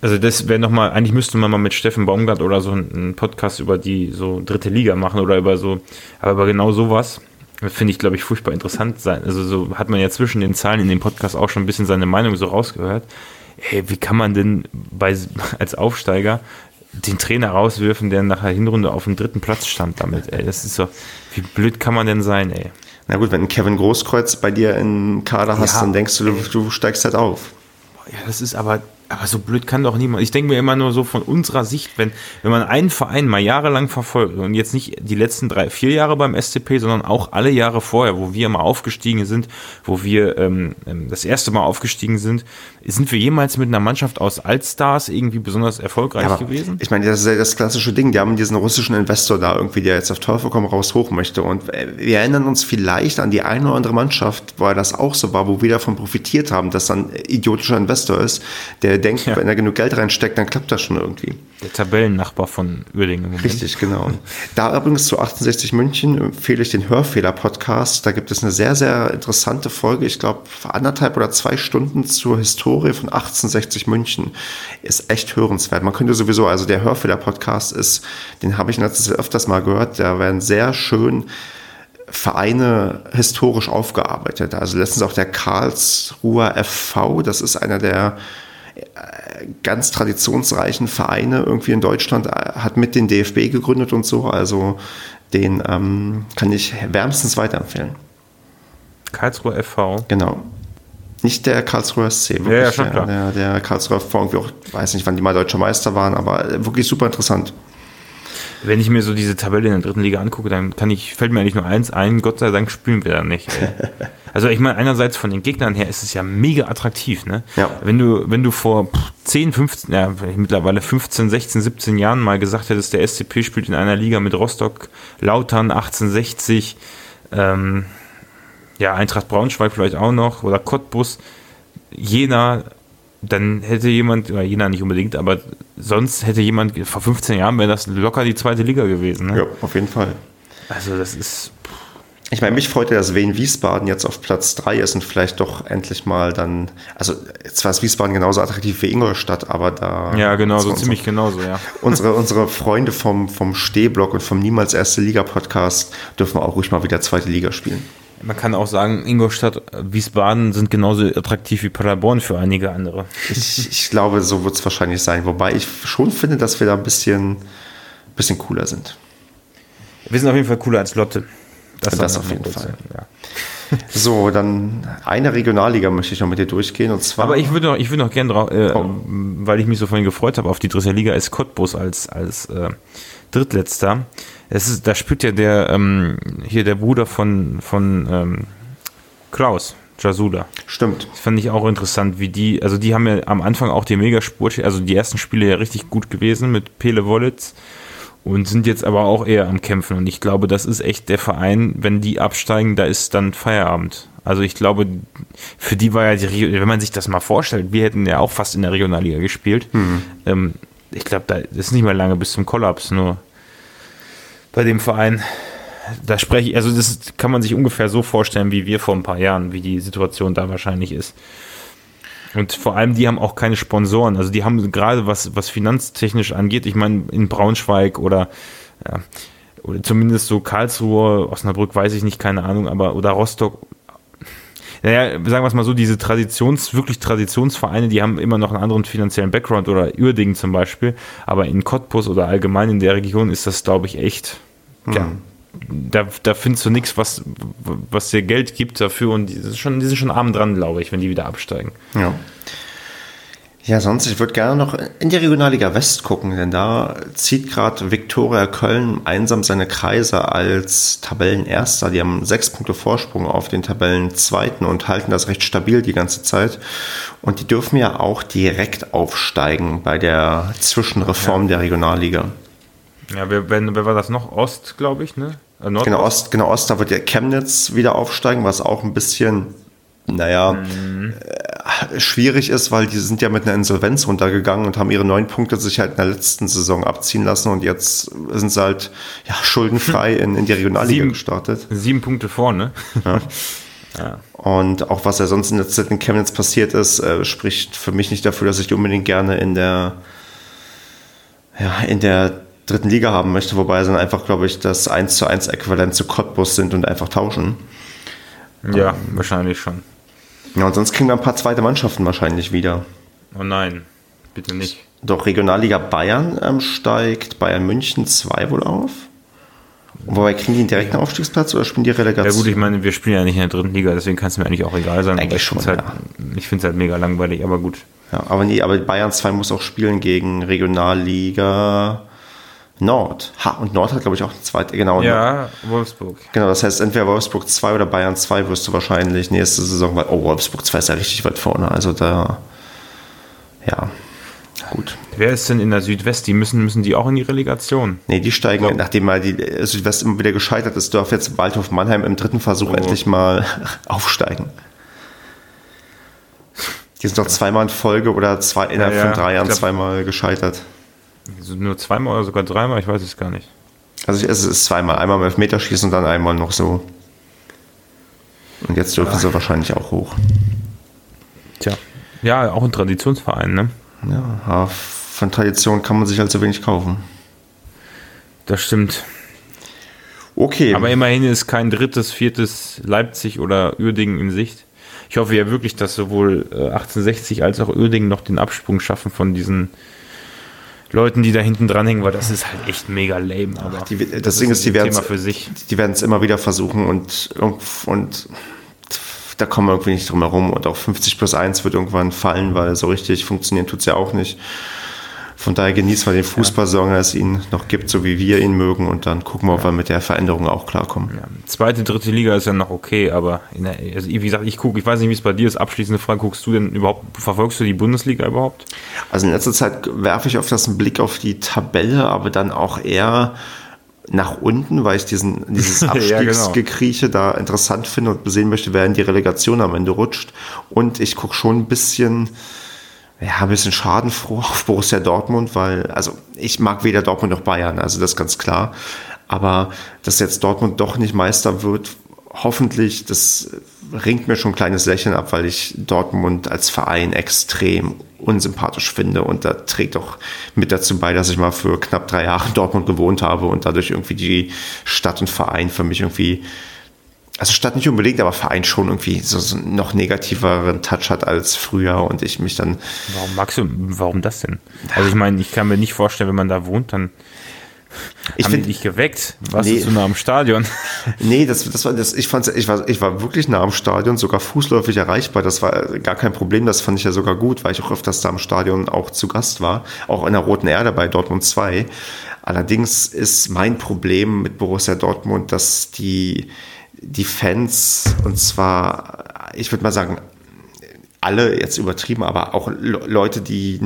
Also das wäre nochmal, eigentlich müsste man mal mit Steffen Baumgart oder so einen Podcast über die so dritte Liga machen oder über so, aber über genau sowas finde ich, glaube ich, furchtbar interessant sein. Also so hat man ja zwischen den Zahlen in dem Podcast auch schon ein bisschen seine Meinung so rausgehört hey, wie kann man denn bei, als Aufsteiger den Trainer rauswürfen, der nach der Hinrunde auf dem dritten Platz stand damit, ey. Das ist so, wie blöd kann man denn sein, ey? Na gut, wenn Kevin Großkreuz bei dir im Kader hast, ja, dann denkst du, du, du steigst halt auf. Ja, das ist aber, aber so blöd kann doch niemand. Ich denke mir immer nur so von unserer Sicht, wenn, wenn man einen Verein mal jahrelang verfolgt und jetzt nicht die letzten drei, vier Jahre beim SCP, sondern auch alle Jahre vorher, wo wir mal aufgestiegen sind, wo wir ähm, ähm, das erste Mal aufgestiegen sind, sind wir jemals mit einer Mannschaft aus Altstars irgendwie besonders erfolgreich ja, gewesen? Ich meine, das ist ja das klassische Ding. Die haben diesen russischen Investor da irgendwie, der jetzt auf Teufel komm raus hoch möchte. Und äh, wir erinnern uns vielleicht an die eine oder andere Mannschaft, wo er das auch so war, wo wir davon profitiert haben, dass dann idiotischer Investor ist, der denkt, ja. wenn er genug Geld reinsteckt, dann klappt das schon irgendwie. Der Tabellennachbar von Uerdingen. Richtig, genau. Da übrigens zu 68 München empfehle ich den Hörfehler-Podcast. Da gibt es eine sehr, sehr interessante Folge, ich glaube anderthalb oder zwei Stunden zur Historie von 1860 München. Ist echt hörenswert. Man könnte sowieso, also der Hörfehler-Podcast ist, den habe ich letztes öfters mal gehört, der werden sehr schön Vereine historisch aufgearbeitet. Also letztens auch der Karlsruher FV, das ist einer der ganz traditionsreichen Vereine irgendwie in Deutschland, äh, hat mit den DFB gegründet und so. Also den ähm, kann ich wärmstens weiterempfehlen. Karlsruher FV. Genau. Nicht der Karlsruher SC, wirklich. Ja, ja, schon klar. Der, der Karlsruher FV, irgendwie auch, weiß nicht, wann die mal deutscher Meister waren, aber wirklich super interessant. Wenn ich mir so diese Tabelle in der dritten Liga angucke, dann kann ich, fällt mir eigentlich nur eins ein, Gott sei Dank spielen wir da nicht. also ich meine, einerseits von den Gegnern her ist es ja mega attraktiv, ne? Ja. Wenn du, wenn du vor 10, 15, ja, mittlerweile 15, 16, 17 Jahren mal gesagt hättest, der SCP spielt in einer Liga mit Rostock, Lautern, 1860, ähm, ja, Eintracht Braunschweig vielleicht auch noch oder Cottbus, Jena, dann hätte jemand, oder Jena nicht unbedingt, aber sonst hätte jemand, vor 15 Jahren wäre das locker die zweite Liga gewesen. Ne? Ja, auf jeden Fall. Also das ist. Ich meine, mich freut ja, dass Wien Wiesbaden jetzt auf Platz 3 ist und vielleicht doch endlich mal dann, also zwar ist Wiesbaden genauso attraktiv wie Ingolstadt, aber da. Ja, genau, so ziemlich genauso, ja. Unsere, unsere Freunde vom, vom Stehblock und vom Niemals Erste Liga Podcast dürfen auch ruhig mal wieder zweite Liga spielen. Man kann auch sagen, Ingolstadt, Wiesbaden sind genauso attraktiv wie Paderborn für einige andere. Ich, ich glaube, so wird es wahrscheinlich sein. Wobei ich schon finde, dass wir da ein bisschen, bisschen cooler sind. Wir sind auf jeden Fall cooler als Lotte. Das, das auf jeden Fall. Ja. So, dann eine Regionalliga möchte ich noch mit dir durchgehen. Und zwar Aber ich würde noch, ich würde noch gerne drauf, äh, oh. weil ich mich so vorhin gefreut habe auf die dritte Liga, ist Cottbus als, als äh, Drittletzter. Es ist, da spielt ja der, ähm, hier der Bruder von, von ähm, Klaus, Jasula. Stimmt. Das fand ich auch interessant, wie die, also die haben ja am Anfang auch die Megaspurt, also die ersten Spiele ja richtig gut gewesen mit Pele Wollitz und sind jetzt aber auch eher am Kämpfen. Und ich glaube, das ist echt der Verein, wenn die absteigen, da ist dann Feierabend. Also ich glaube, für die war ja die, wenn man sich das mal vorstellt, wir hätten ja auch fast in der Regionalliga gespielt. Mhm. Ähm, ich glaube, da ist nicht mehr lange bis zum Kollaps, nur bei dem Verein. Da spreche ich, also das kann man sich ungefähr so vorstellen, wie wir vor ein paar Jahren, wie die Situation da wahrscheinlich ist. Und vor allem, die haben auch keine Sponsoren. Also die haben gerade was, was finanztechnisch angeht, ich meine, in Braunschweig oder, ja, oder zumindest so Karlsruhe, Osnabrück, weiß ich nicht, keine Ahnung, aber oder Rostock. Naja, sagen wir es mal so, diese Traditions, wirklich Traditionsvereine, die haben immer noch einen anderen finanziellen Background oder Uerdingen zum Beispiel. Aber in Cottbus oder allgemein in der Region ist das, glaube ich, echt ja, mhm. da, da findest du nichts, was, was dir Geld gibt dafür und die sind schon, die sind schon arm dran, glaube ich, wenn die wieder absteigen. Ja. Ja, sonst, ich würde gerne noch in die Regionalliga West gucken, denn da zieht gerade Viktoria Köln einsam seine Kreise als Tabellenerster. Die haben sechs Punkte Vorsprung auf den Tabellenzweiten und halten das recht stabil die ganze Zeit. Und die dürfen ja auch direkt aufsteigen bei der Zwischenreform ja. der Regionalliga. Ja, wer, wer, war das noch? Ost, glaube ich, ne? Äh, genau, Ost, genau, Ost, da wird ja Chemnitz wieder aufsteigen, was auch ein bisschen, naja, mhm. äh, schwierig ist, weil die sind ja mit einer Insolvenz runtergegangen und haben ihre neun Punkte sich halt in der letzten Saison abziehen lassen und jetzt sind sie halt ja, schuldenfrei in, in die Regionalliga sieben, gestartet. Sieben Punkte vorne. Ja. ja. Und auch was ja sonst in der Zeit in Chemnitz passiert ist, äh, spricht für mich nicht dafür, dass ich die unbedingt gerne in der ja, in der dritten Liga haben möchte, wobei sie dann einfach, glaube ich, das 1 zu 1 Äquivalent zu Cottbus sind und einfach tauschen. Ja, um, wahrscheinlich schon. Ja, und sonst kriegen wir ein paar zweite Mannschaften wahrscheinlich wieder. Oh nein, bitte nicht. Doch, Regionalliga Bayern ähm, steigt Bayern München 2 wohl auf. Wobei kriegen die einen direkten. Aufstiegsplatz oder spielen die Relegation? Ja gut, ich meine, wir spielen ja nicht in der dritten Liga, deswegen kann es mir eigentlich auch egal sein. Eigentlich schon, halt, ja. Ich finde es halt mega langweilig, aber gut. Ja, aber nee, aber Bayern 2 muss auch spielen gegen Regionalliga Nord. Ha, und Nord hat, glaube ich, auch eine zweite, genau. Ja, Wolfsburg. Genau, das heißt, entweder Wolfsburg 2 oder Bayern 2 wirst du wahrscheinlich nächste Saison, weil, oh, Wolfsburg 2 ist ja richtig weit vorne, also da, ja, gut. Wer ist denn in der Südwest? Die müssen, müssen die auch in die Relegation? Nee, die steigen, oh. nachdem mal die Südwest immer wieder gescheitert ist, darf jetzt Waldhof Mannheim im dritten Versuch oh. endlich mal aufsteigen. Die sind doch zweimal in Folge oder zwei, innerhalb ja, ja. von drei Jahren glaub, zweimal gescheitert. Nur zweimal oder sogar dreimal, ich weiß es gar nicht. Also es ist zweimal. Einmal mit Meterschießen und dann einmal noch so. Und jetzt dürfen ja. sie wahrscheinlich auch hoch. Tja. Ja, auch ein Traditionsverein, ne? Ja, von Tradition kann man sich halt so wenig kaufen. Das stimmt. Okay. Aber immerhin ist kein drittes, viertes Leipzig oder Uerdingen in Sicht. Ich hoffe ja wirklich, dass sowohl 1860 als auch Uerdingen noch den Absprung schaffen von diesen Leuten, die da hinten dranhängen, weil das ist halt echt mega lame. Aber die, das, das Ding ist, die werden es immer wieder versuchen und, und da kommen wir irgendwie nicht drum herum. Und auch 50 plus 1 wird irgendwann fallen, weil so richtig funktionieren tut es ja auch nicht. Von daher genießen wir den Fußball, solange es ihn noch gibt, so wie wir ihn mögen. Und dann gucken wir, ob wir mit der Veränderung auch klarkommen. Ja. Zweite, dritte Liga ist ja noch okay, aber der, also wie gesagt, ich gucke, ich weiß nicht, wie es bei dir ist. Abschließende Frage, guckst du denn überhaupt, verfolgst du die Bundesliga überhaupt? Also in letzter Zeit werfe ich das einen Blick auf die Tabelle, aber dann auch eher nach unten, weil ich diesen, dieses Abstiegsgekrieche ja, genau. da interessant finde und sehen möchte, wer in die Relegation am Ende rutscht. Und ich gucke schon ein bisschen ja, ein bisschen schadenfroh auf Borussia Dortmund, weil, also ich mag weder Dortmund noch Bayern, also das ist ganz klar. Aber dass jetzt Dortmund doch nicht Meister wird, hoffentlich, das ringt mir schon ein kleines Lächeln ab, weil ich Dortmund als Verein extrem unsympathisch finde und da trägt auch mit dazu bei, dass ich mal für knapp drei Jahre in Dortmund gewohnt habe und dadurch irgendwie die Stadt und Verein für mich irgendwie also Stadt nicht unbedingt, aber Verein schon irgendwie so, so noch negativeren Touch hat als früher und ich mich dann. Warum magst du, warum das denn? Also ich meine, ich kann mir nicht vorstellen, wenn man da wohnt, dann ich haben find, dich geweckt. Warst nee, du zu nah am Stadion? Nee, das, das war, das, ich, fand's, ich, war, ich war wirklich nah am Stadion, sogar fußläufig erreichbar. Das war gar kein Problem, das fand ich ja sogar gut, weil ich auch öfters da am Stadion auch zu Gast war, auch in der Roten Erde bei Dortmund 2. Allerdings ist mein Problem mit Borussia Dortmund, dass die die Fans, und zwar, ich würde mal sagen, alle jetzt übertrieben, aber auch Leute, die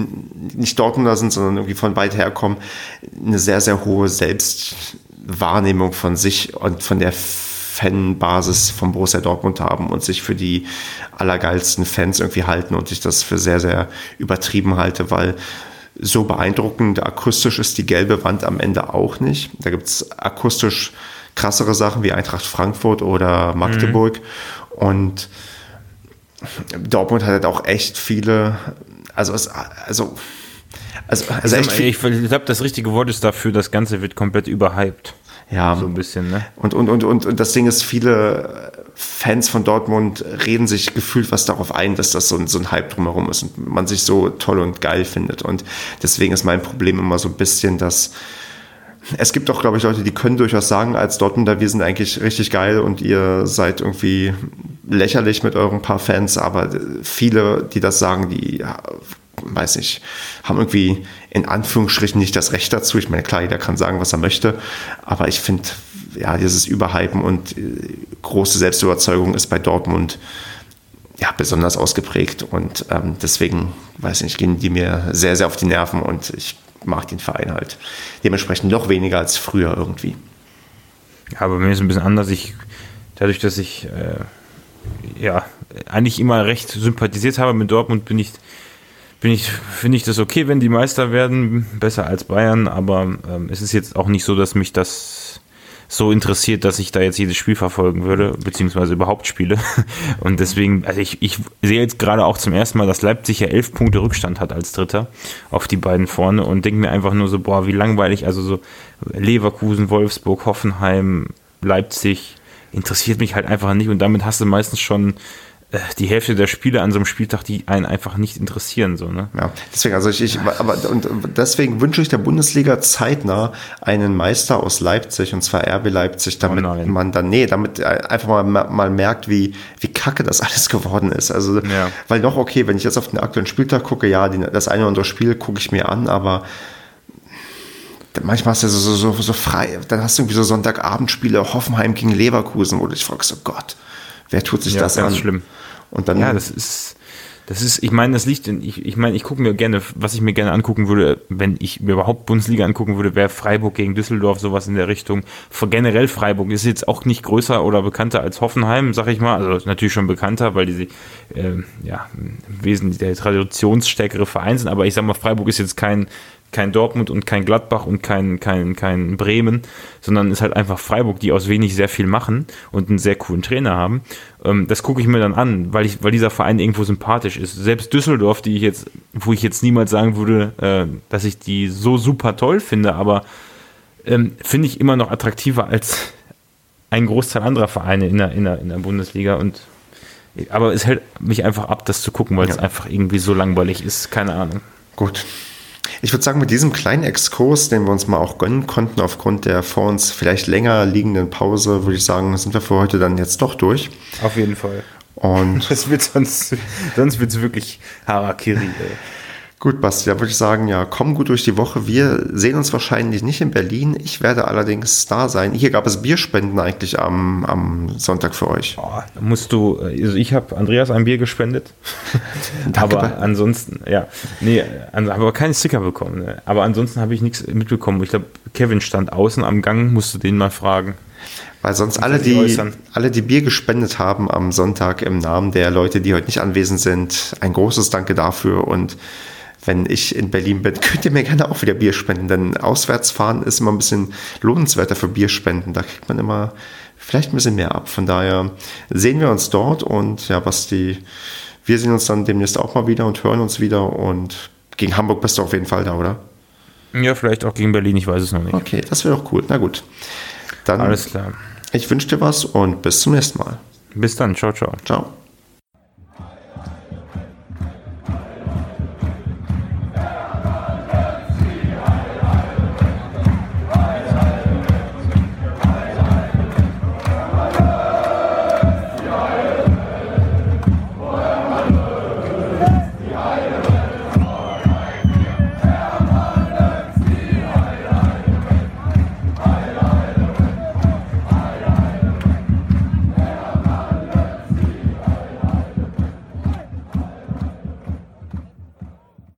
nicht Dortmunder sind, sondern irgendwie von weit her kommen, eine sehr, sehr hohe Selbstwahrnehmung von sich und von der Fanbasis von Borussia Dortmund haben und sich für die allergeilsten Fans irgendwie halten und ich das für sehr, sehr übertrieben halte, weil so beeindruckend akustisch ist die gelbe Wand am Ende auch nicht. Da gibt es akustisch krassere Sachen wie Eintracht Frankfurt oder Magdeburg. Mhm. Und Dortmund hat halt auch echt viele, also, es, also, also, also ich, ich glaube, das richtige Wort ist dafür, das Ganze wird komplett überhyped. Ja. So ein bisschen, ne? Und, und, und, und, und das Ding ist, viele Fans von Dortmund reden sich gefühlt was darauf ein, dass das so ein, so ein Hype drumherum ist und man sich so toll und geil findet. Und deswegen ist mein Problem immer so ein bisschen, dass es gibt auch, glaube ich, Leute, die können durchaus sagen, als Dortmunder, wir sind eigentlich richtig geil und ihr seid irgendwie lächerlich mit euren paar Fans, aber viele, die das sagen, die, weiß nicht, haben irgendwie in Anführungsstrichen nicht das Recht dazu. Ich meine, klar, jeder kann sagen, was er möchte, aber ich finde, ja, dieses Überhypen und äh, große Selbstüberzeugung ist bei Dortmund ja, besonders ausgeprägt und ähm, deswegen, weiß ich nicht, gehen die mir sehr, sehr auf die Nerven und ich mag den Verein halt dementsprechend noch weniger als früher irgendwie. Ja, aber bei mir ist es ein bisschen anders. Ich, dadurch, dass ich äh, ja eigentlich immer recht sympathisiert habe mit Dortmund, bin ich, bin ich, finde ich das okay, wenn die Meister werden, besser als Bayern, aber ähm, es ist jetzt auch nicht so, dass mich das so interessiert, dass ich da jetzt jedes Spiel verfolgen würde, beziehungsweise überhaupt spiele. Und deswegen, also ich, ich sehe jetzt gerade auch zum ersten Mal, dass Leipzig ja elf Punkte Rückstand hat als Dritter auf die beiden vorne und denke mir einfach nur so, boah, wie langweilig, also so Leverkusen, Wolfsburg, Hoffenheim, Leipzig, interessiert mich halt einfach nicht und damit hast du meistens schon die Hälfte der Spiele an so einem Spieltag, die einen einfach nicht interessieren, so, ne? Ja, deswegen, also ich, ich aber, und deswegen wünsche ich der Bundesliga zeitnah einen Meister aus Leipzig, und zwar RB Leipzig, damit oh man dann, nee, damit einfach mal, mal merkt, wie, wie kacke das alles geworden ist. Also, ja. weil noch okay, wenn ich jetzt auf den aktuellen Spieltag gucke, ja, die, das eine oder andere Spiel gucke ich mir an, aber manchmal hast du so, so, so, so frei, dann hast du irgendwie so Sonntagabendspiele, Hoffenheim gegen Leverkusen, wo du dich fragst, oh Gott, wer tut sich ja, das ganz an? schlimm. Und dann. Ja, das ist. Das ist, ich meine, das liegt in, ich, ich meine, ich gucke mir gerne, was ich mir gerne angucken würde, wenn ich mir überhaupt Bundesliga angucken würde, wäre Freiburg gegen Düsseldorf, sowas in der Richtung. Generell Freiburg ist jetzt auch nicht größer oder bekannter als Hoffenheim, sag ich mal. Also natürlich schon bekannter, weil die, äh, ja, im Wesentlichen der traditionsstärkere Verein sind. Aber ich sag mal, Freiburg ist jetzt kein, kein Dortmund und kein Gladbach und kein, kein, kein Bremen, sondern ist halt einfach Freiburg, die aus wenig sehr viel machen und einen sehr coolen Trainer haben. Ähm, das gucke ich mir dann an, weil ich, weil dieser Verein irgendwo sympathisch ist. Selbst Düsseldorf, die ich jetzt, wo ich jetzt niemals sagen würde, äh, dass ich die so super toll finde, aber ähm, finde ich immer noch attraktiver als ein Großteil anderer Vereine in der, in der, in der Bundesliga und aber es hält mich einfach ab, das zu gucken, weil ja. es einfach irgendwie so langweilig ist. Keine Ahnung. Gut. Ich würde sagen, mit diesem kleinen Exkurs, den wir uns mal auch gönnen konnten, aufgrund der vor uns vielleicht länger liegenden Pause, würde ich sagen, sind wir für heute dann jetzt doch durch. Auf jeden Fall. Und das wird sonst, sonst wird es wirklich Harakiri. Ey. Gut, Basti, da würde ich sagen, ja, komm gut durch die Woche. Wir sehen uns wahrscheinlich nicht in Berlin. Ich werde allerdings da sein. Hier gab es Bierspenden eigentlich am, am Sonntag für euch. Oh, musst du, also ich habe Andreas ein Bier gespendet. aber ansonsten, ja, nee, aber keine Sticker bekommen. Ne? Aber ansonsten habe ich nichts mitbekommen. Ich glaube, Kevin stand außen am Gang, musst du den mal fragen. Weil sonst alle die, alle, die Bier gespendet haben am Sonntag im Namen der Leute, die heute nicht anwesend sind, ein großes Danke dafür und wenn ich in Berlin bin, könnt ihr mir gerne auch wieder Bier spenden, denn auswärts fahren ist immer ein bisschen lohnenswerter für Bierspenden. Da kriegt man immer vielleicht ein bisschen mehr ab. Von daher sehen wir uns dort und ja, was die, wir sehen uns dann demnächst auch mal wieder und hören uns wieder und gegen Hamburg bist du auf jeden Fall da, oder? Ja, vielleicht auch gegen Berlin, ich weiß es noch nicht. Okay, das wäre doch cool. Na gut. Dann, Alles klar. Ich wünsche dir was und bis zum nächsten Mal. Bis dann. Ciao, ciao. Ciao.